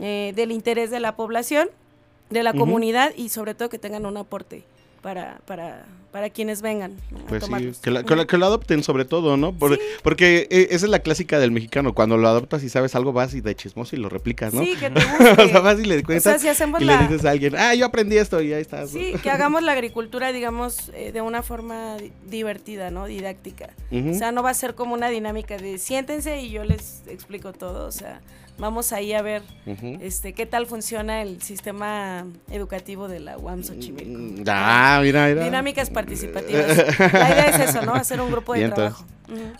eh, del interés de la población, de la comunidad y sobre todo que tengan un aporte para, para, para quienes vengan. Pues sí, que, lo adopten sobre todo, ¿no? Porque eh, esa es la clásica del mexicano, cuando lo adoptas y sabes algo vas y de chismoso y lo replicas, ¿no? Sí, que te guste. o sea, vas y le cuentas y le dices a alguien, ah, yo aprendí esto y ahí está. Sí, que hagamos la agricultura, digamos, eh, de una forma divertida, ¿no? Didáctica. O sea, no va a ser como una dinámica de siéntense y yo les explico todo, o sea vamos ahí a ver este qué tal funciona el sistema educativo de la UAM Xochimilco. Mm, ah, mira, mira. Dinámicas participativas. la idea es eso, ¿no? Hacer un grupo de trabajo.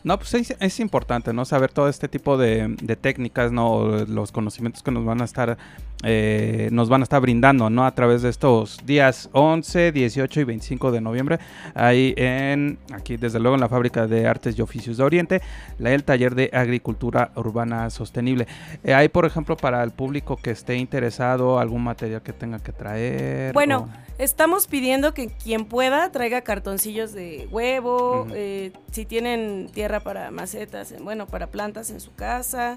No, pues es, importante, ¿no? Saber todo este tipo de, técnicas, ¿no? Los conocimientos que nos van a estar, eh, nos van a estar brindando, ¿no? A través de estos días 11, 18 y 25 de noviembre, ahí en, aquí desde luego en la Fábrica de Artes y Oficios de Oriente, la, el taller de Agricultura Urbana Sostenible. Eh, hay, por ejemplo, para el público que esté interesado, algún material que tenga que traer. Bueno. Estamos pidiendo que quien pueda traiga cartoncillos de huevo, eh, si tienen tierra para macetas, bueno, para plantas en su casa.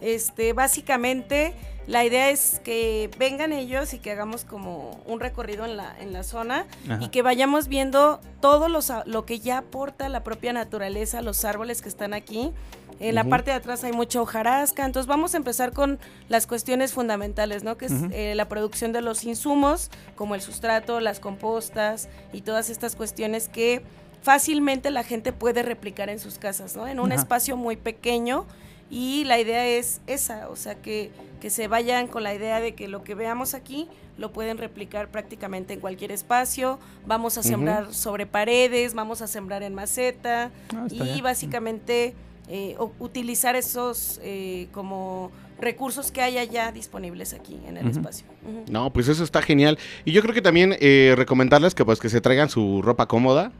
Este, básicamente la idea es que vengan ellos y que hagamos como un recorrido en la, en la zona y que vayamos viendo todo lo que ya aporta la propia naturaleza, los árboles que están aquí en la parte de atrás hay mucha hojarasca, entonces vamos a empezar con las cuestiones fundamentales, ¿no? Que es eh, la producción de los insumos, como el sustrato, las compostas y todas estas cuestiones que fácilmente la gente puede replicar en sus casas, ¿no? En un espacio muy pequeño. Y la idea es esa, o sea, que, que se vayan con la idea de que lo que veamos aquí lo pueden replicar prácticamente en cualquier espacio. Vamos a sembrar sobre paredes, vamos a sembrar en maceta. Ah, y básicamente eh, utilizar esos eh, como recursos que haya ya disponibles aquí en el espacio. No, pues eso está genial. Y yo creo que también eh, recomendarles que pues que se traigan su ropa cómoda,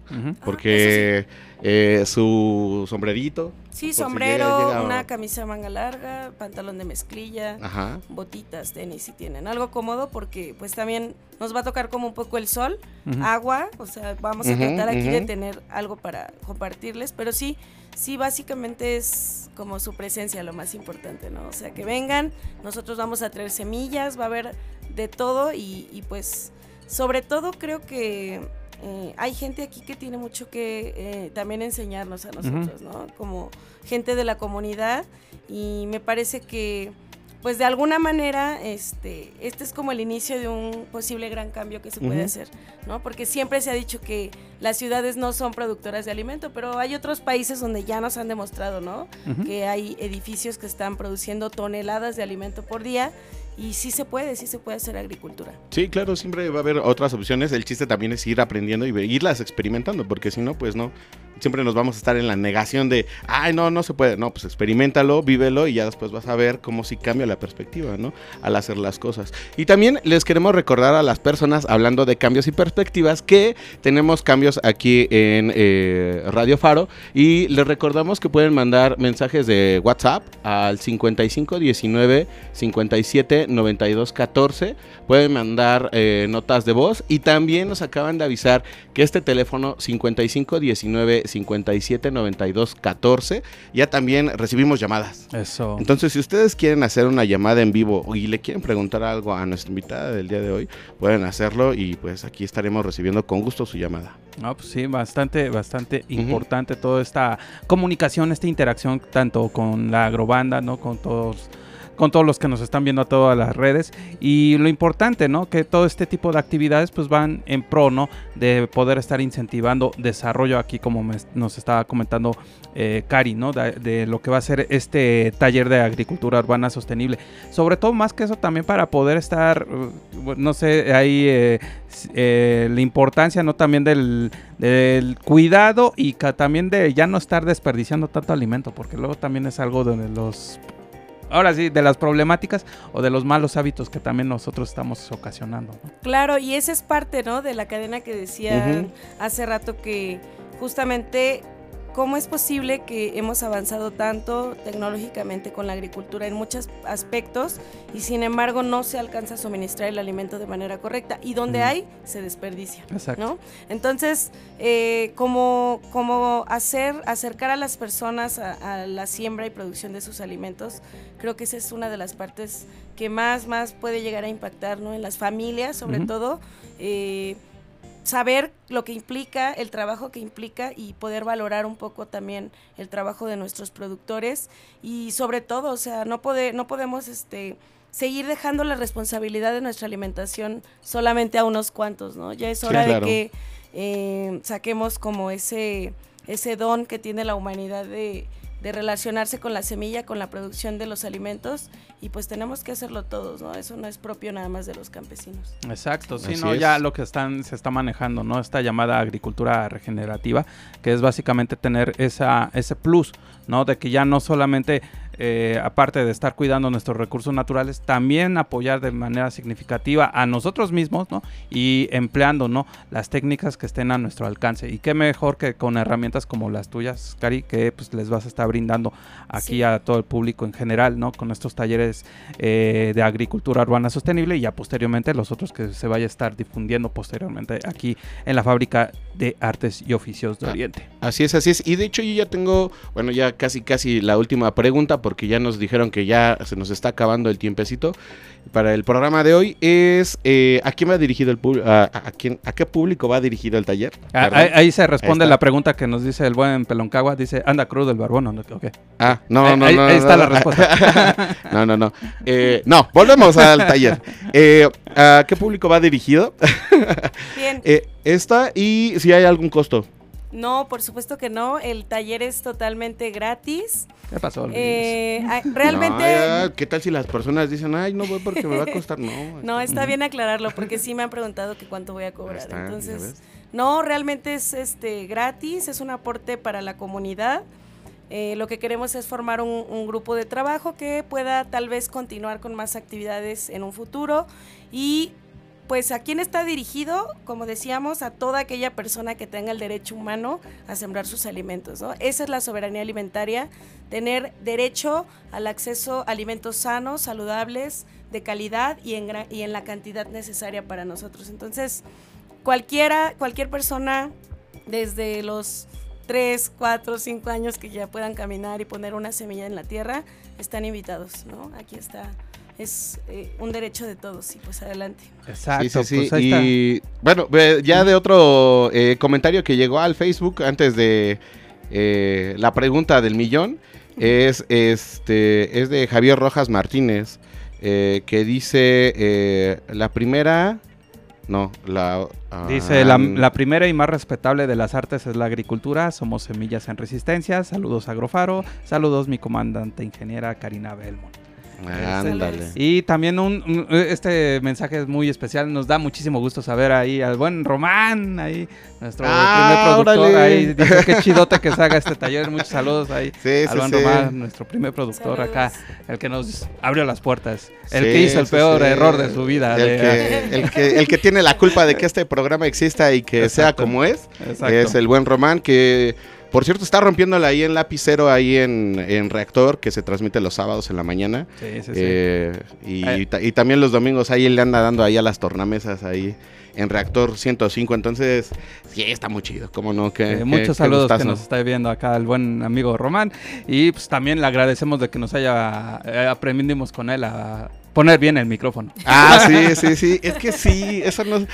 porque ah, eh, su sombrerito. Sí, sombrero, una camisa manga larga, pantalón de mezclilla, botitas, tenis si tienen. Algo cómodo porque pues también nos va a tocar como un poco el sol, agua, o sea, vamos a tratar aquí de tener algo para compartirles, pero sí, sí, básicamente es como su presencia lo más importante, ¿no? O sea, que vengan, nosotros vamos a traer semillas, va a haber de todo y, y pues sobre todo creo que eh, hay gente aquí que tiene mucho que eh, también enseñarnos a nosotros, ¿no? Como gente de la comunidad y me parece que pues de alguna manera este, este es como el inicio de un posible gran cambio que se puede hacer, ¿no? Porque siempre se ha dicho que las ciudades no son productoras de alimento, pero hay otros países donde ya nos han demostrado, ¿no? Que hay edificios que están produciendo toneladas de alimento por día y sí se puede, sí se puede hacer agricultura. Sí, claro, siempre va a haber otras opciones. El chiste también es ir aprendiendo y irlas experimentando, porque si no, pues no, siempre nos vamos a estar en la negación de, ay, no, no se puede. No, pues experimentalo, vívelo y ya después vas a ver cómo sí cambia la perspectiva, ¿no? Al hacer las cosas. Y también les queremos recordar a las personas, hablando de cambios y perspectivas, que tenemos cambios aquí en eh, Radio Faro y les recordamos que pueden mandar mensajes de WhatsApp al 5519 57 92 14. Pueden mandar eh, notas de voz y también nos acaban de avisar que este teléfono 5519 57 92 14. Ya también recibimos llamadas. Eso. Entonces, si ustedes quieren hacer una llamada en vivo y le quieren preguntar algo a nuestra invitada del día de hoy, pueden hacerlo y pues aquí estaremos recibiendo con gusto su llamada. No, pues sí, bastante, bastante importante toda esta comunicación, esta interacción tanto con la agrobanda, ¿no? Con todos con todos los que nos están viendo a todas las redes. Y lo importante, ¿no? Que todo este tipo de actividades pues van en pro, ¿no? De poder estar incentivando desarrollo aquí, como nos estaba comentando eh, ¿no? De, lo que va a ser este taller de agricultura urbana sostenible. Sobre todo más que eso también para poder estar, uh, no sé, ahí eh, eh, la importancia, ¿no? También del, cuidado y también de ya no estar desperdiciando tanto alimento, porque luego también es algo de los ahora sí, de las problemáticas o de los malos hábitos que también nosotros estamos ocasionando. Claro, y esa es parte, ¿no? De la cadena que decía hace rato que justamente ¿Cómo es posible que hemos avanzado tanto tecnológicamente con la agricultura en muchos aspectos y sin embargo no se alcanza a suministrar el alimento de manera correcta? Y donde hay, se desperdicia. ¿no? Entonces, eh, como, como hacer, acercar a las personas a, la siembra y producción de sus alimentos, creo que esa es una de las partes que más, más puede llegar a impactar ¿no? en las familias, sobre todo. Eh, saber lo que implica, el trabajo que implica y poder valorar un poco también el trabajo de nuestros productores y sobre todo, o sea, no, no podemos este, seguir dejando la responsabilidad de nuestra alimentación solamente a unos cuantos, ¿no? Ya es hora de que eh, saquemos como ese, ese don que tiene la humanidad de de relacionarse con la semilla, con la producción de los alimentos y pues tenemos que hacerlo todos, ¿no? Eso no es propio nada más de los campesinos. Exacto, sí, no, ya lo que están se está manejando, ¿no? Esta llamada agricultura regenerativa, que es básicamente tener esa ese plus, ¿no? De que ya no solamente eh, aparte de estar cuidando nuestros recursos naturales, también apoyar de manera significativa a nosotros mismos, ¿no? Y empleando, ¿no? Las técnicas que estén a nuestro alcance. Y qué mejor que con herramientas como las tuyas, Cari, que pues les vas a estar brindando aquí a todo el público en general, ¿no? Con estos talleres eh, de agricultura urbana sostenible y ya posteriormente los otros que se vaya a estar difundiendo posteriormente aquí en la fábrica de artes y oficios de Oriente. Así es, así es. Y de hecho yo ya tengo, bueno, ya casi casi la última pregunta porque ya nos dijeron que ya se nos está acabando el tiempecito para el programa de hoy es eh, ¿a quién va dirigido el a, a, quién, a qué público va dirigido el taller? Ah, ahí, se responde la pregunta que nos dice el buen Peloncagua, dice, anda crudo el barbón, ¿no? Ah, no, no, ahí, no, ahí está la respuesta. no, no, no. Eh, no, volvemos al taller. Eh, ¿A qué público va dirigido? Bien. esta y si hay algún costo. No, por supuesto que no. El taller es totalmente gratis. ¿Qué pasó? Eh, realmente. ¿Qué tal si las personas dicen, ay, no voy porque me va a costar? No. no, está bien aclararlo porque sí me han preguntado que cuánto voy a cobrar. Entonces, no, realmente es este gratis, es un aporte para la comunidad. Eh, lo que queremos es formar un, un, grupo de trabajo que pueda tal vez continuar con más actividades en un futuro y pues a quién está dirigido, como decíamos, a toda aquella persona que tenga el derecho humano a sembrar sus alimentos, ¿no? Esa es la soberanía alimentaria, tener derecho al acceso a alimentos sanos, saludables, de calidad y en, y en la cantidad necesaria para nosotros. Entonces, cualquiera, cualquier persona, desde los 3, 4, 5 años que ya puedan caminar y poner una semilla en la tierra, están invitados, ¿no? Aquí está es eh, un derecho de todos y pues adelante. Exacto. Sí, pues y bueno, ya de otro eh, comentario que llegó al Facebook antes de eh, la pregunta del millón es este es de Javier Rojas Martínez que dice la primera no, la... Dice, la, la, primera y más respetable de las artes es la agricultura, somos semillas en resistencia, saludos Agrofaro, saludos mi comandante ingeniera Karina Belmont. Y también un, este mensaje es muy especial, nos da muchísimo gusto saber ahí al buen Román, ahí nuestro ah, primer productor, ahí dice qué chidote que se haga este taller, muchos saludos ahí al buen Román, nuestro primer productor acá, el que nos abrió las puertas, el que hizo el peor error de su vida. El, que, el, que, tiene la culpa de que este programa exista y que sea como es, es el buen Román que por cierto, está rompiéndola ahí en lapicero, ahí en, reactor, que se transmite los sábados en la mañana. Sí, sí, sí. Eh, y, también los domingos ahí él le anda dando ahí a las tornamesas ahí en reactor 105. Entonces, sí, está muy chido. ¿Cómo no? Que, muchos saludos que nos está viendo acá el buen amigo Román. Y pues también le agradecemos de que nos haya, eh, aprendimos con él a poner bien el micrófono. Ah, sí, sí, sí. Es que sí, eso no.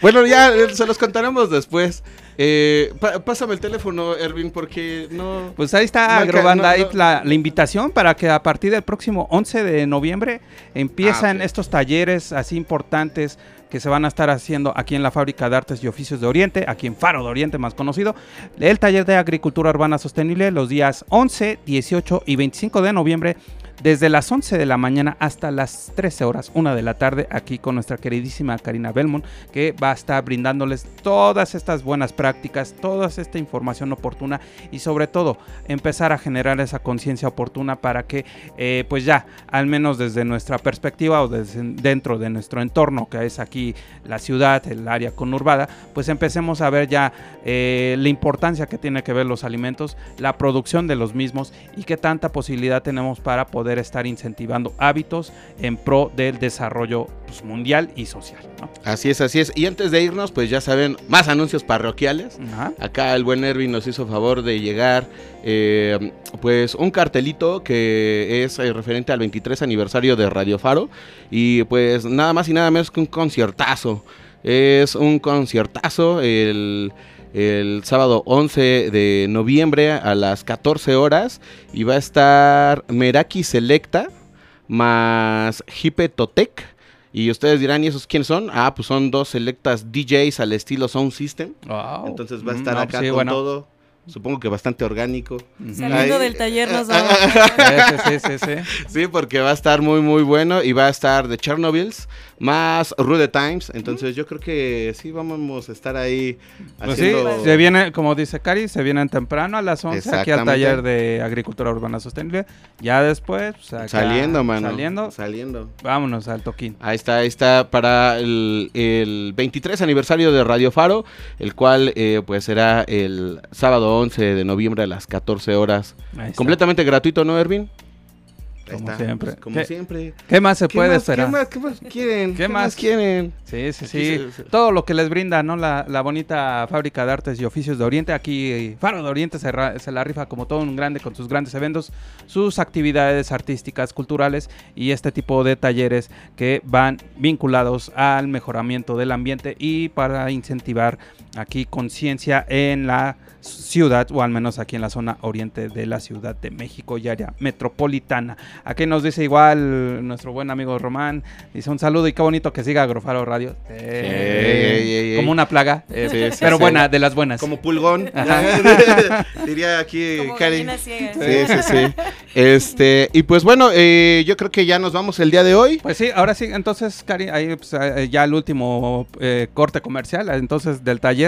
Bueno, ya se los contaremos después. Eh, pásame el teléfono, Ervin, porque no. Pues ahí está, Agrobanda, la, invitación para que a partir del próximo 11 de noviembre empiezan ah, estos talleres así importantes que se van a estar haciendo aquí en la Fábrica de Artes y Oficios de Oriente, aquí en Faro de Oriente más conocido, el taller de agricultura urbana sostenible los días 11, 18 y 25 de noviembre desde las 11 de la mañana hasta las 13 horas, una de la tarde, aquí con nuestra queridísima Karina Belmont, que va a estar brindándoles todas estas buenas prácticas, toda esta información oportuna y sobre todo empezar a generar esa conciencia oportuna para que eh, pues ya, al menos desde nuestra perspectiva o desde dentro de nuestro entorno, que es aquí la ciudad, el área conurbada, pues empecemos a ver ya eh, la importancia que tiene que ver los alimentos, la producción de los mismos y qué tanta posibilidad tenemos para poder estar incentivando hábitos en pro del desarrollo pues, mundial y social. Así es, así es. Y antes de irnos, pues ya saben, más anuncios parroquiales. Acá el buen Erwin nos hizo favor de llegar, eh, pues un cartelito que es eh, referente al 23 aniversario de Radio Faro. Y pues nada más y nada menos que un conciertazo. Es un conciertazo el el sábado 11 de noviembre a las 14 horas y va a estar Meraki Selecta más Hipe Totec. Y ustedes dirán, ¿y esos quiénes son? Ah, pues son dos selectas DJs al estilo Sound System. Entonces va a estar mm, acá con todo supongo que bastante orgánico. Saliendo del taller nos vamos. sí, sí, sí, sí. porque va a estar muy, muy bueno y va a estar de Chernobyls más Rude Times. Entonces yo creo que sí vamos a estar ahí pues haciendo... se viene, como dice Cari, se vienen temprano a las 11 aquí al taller de Agricultura Urbana Sostenible. Ya después... Pues, saliendo, mano. Saliendo. Saliendo. Vámonos al toquín. Ahí está, ahí está para el, el 23 aniversario de Radio Faro, el cual eh, pues será el sábado 11 de noviembre a las 14 horas. Completamente gratuito, ¿no, Ervin? Como siempre. Pues, como siempre. ¿Qué más se puede esperar? ¿qué más, quieren? ¿Qué, más quieren? Sí, sí, sí. Todo lo que les brinda, ¿no? La, bonita fábrica de artes y oficios de Oriente. Aquí Faro de Oriente se, se, la rifa como todo un grande con sus grandes eventos, sus actividades artísticas, culturales y este tipo de talleres que van vinculados al mejoramiento del ambiente y para incentivar aquí conciencia en la ciudad, o al menos aquí en la zona oriente de la Ciudad de México y área metropolitana. Aquí nos dice igual nuestro buen amigo Román, dice un saludo y qué bonito que siga Agrofaro Radio. como una plaga, eh, pero buena, de las buenas. Como pulgón, diría aquí Cari. Sí, sí, sí. Este, y pues bueno, eh, yo creo que ya nos vamos el día de hoy. Pues sí, ahora sí, entonces Cari, ahí pues, eh, ya el último corte comercial, entonces del taller.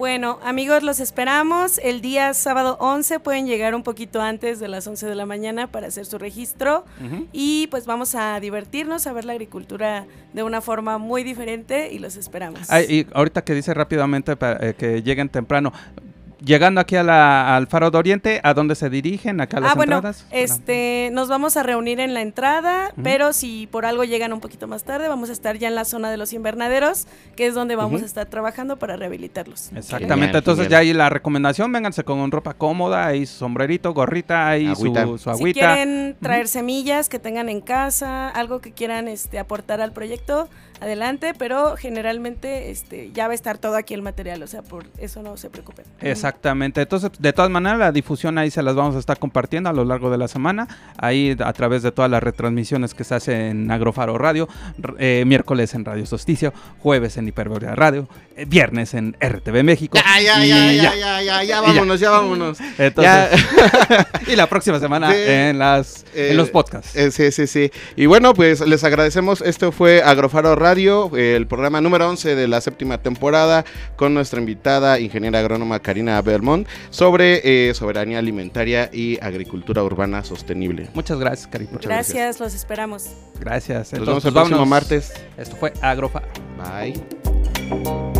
Bueno, amigos, los esperamos. El día sábado 11 pueden llegar un poquito antes de las 11 de la mañana para hacer su registro. Y pues vamos a divertirnos, a ver la agricultura de una forma muy diferente y los esperamos. y ahorita que dice rápidamente para, eh, que lleguen temprano, llegando aquí a la, al Faro de Oriente, ¿a dónde se dirigen? ¿Acá a las ah, bueno, Este, nos vamos a reunir en la entrada, pero si por algo llegan un poquito más tarde, vamos a estar ya en la zona de los invernaderos, que es donde vamos a estar trabajando para rehabilitarlos. Exactamente, entonces ya hay la recomendación, vénganse con ropa cómoda, ahí su sombrerito, gorrita, y su, su, agüita. Si quieren traer semillas que tengan en casa, algo que quieran este, aportar al proyecto, adelante, pero generalmente este, ya va a estar todo aquí el material, o sea, por eso no se preocupen. Exactamente, entonces de todas maneras la difusión ahí se las vamos a estar compartiendo a lo largo de la semana, ahí a través de todas las retransmisiones que se hacen en Agrofaro Radio, eh, miércoles en Radio Sosticio, jueves en Hiperborea Radio, eh, viernes en RTV México. Ya, ya, ya, ya, ya, ya, ya, vámonos, ya. vámonos. y la próxima semana en, las, en los podcasts. Eh, sí, sí, sí. Y bueno, pues les agradecemos, esto fue Agrofaro Radio el programa número 11 de la séptima temporada, con nuestra invitada, ingeniera agrónoma Karina Belmont, sobre eh, soberanía alimentaria y agricultura urbana sostenible. Muchas gracias, Karina. gracias, los esperamos. Gracias. Nos vemos el próximo martes. Esto fue Agrofa. Bye.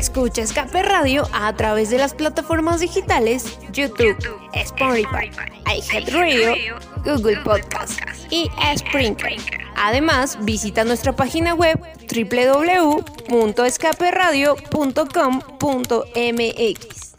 Escucha Escape Radio a través de las plataformas digitales YouTube, Spotify, iHeartRadio, Google Podcast y Sprinkler. Además, visita nuestra página web www.escaperadio.com.mx.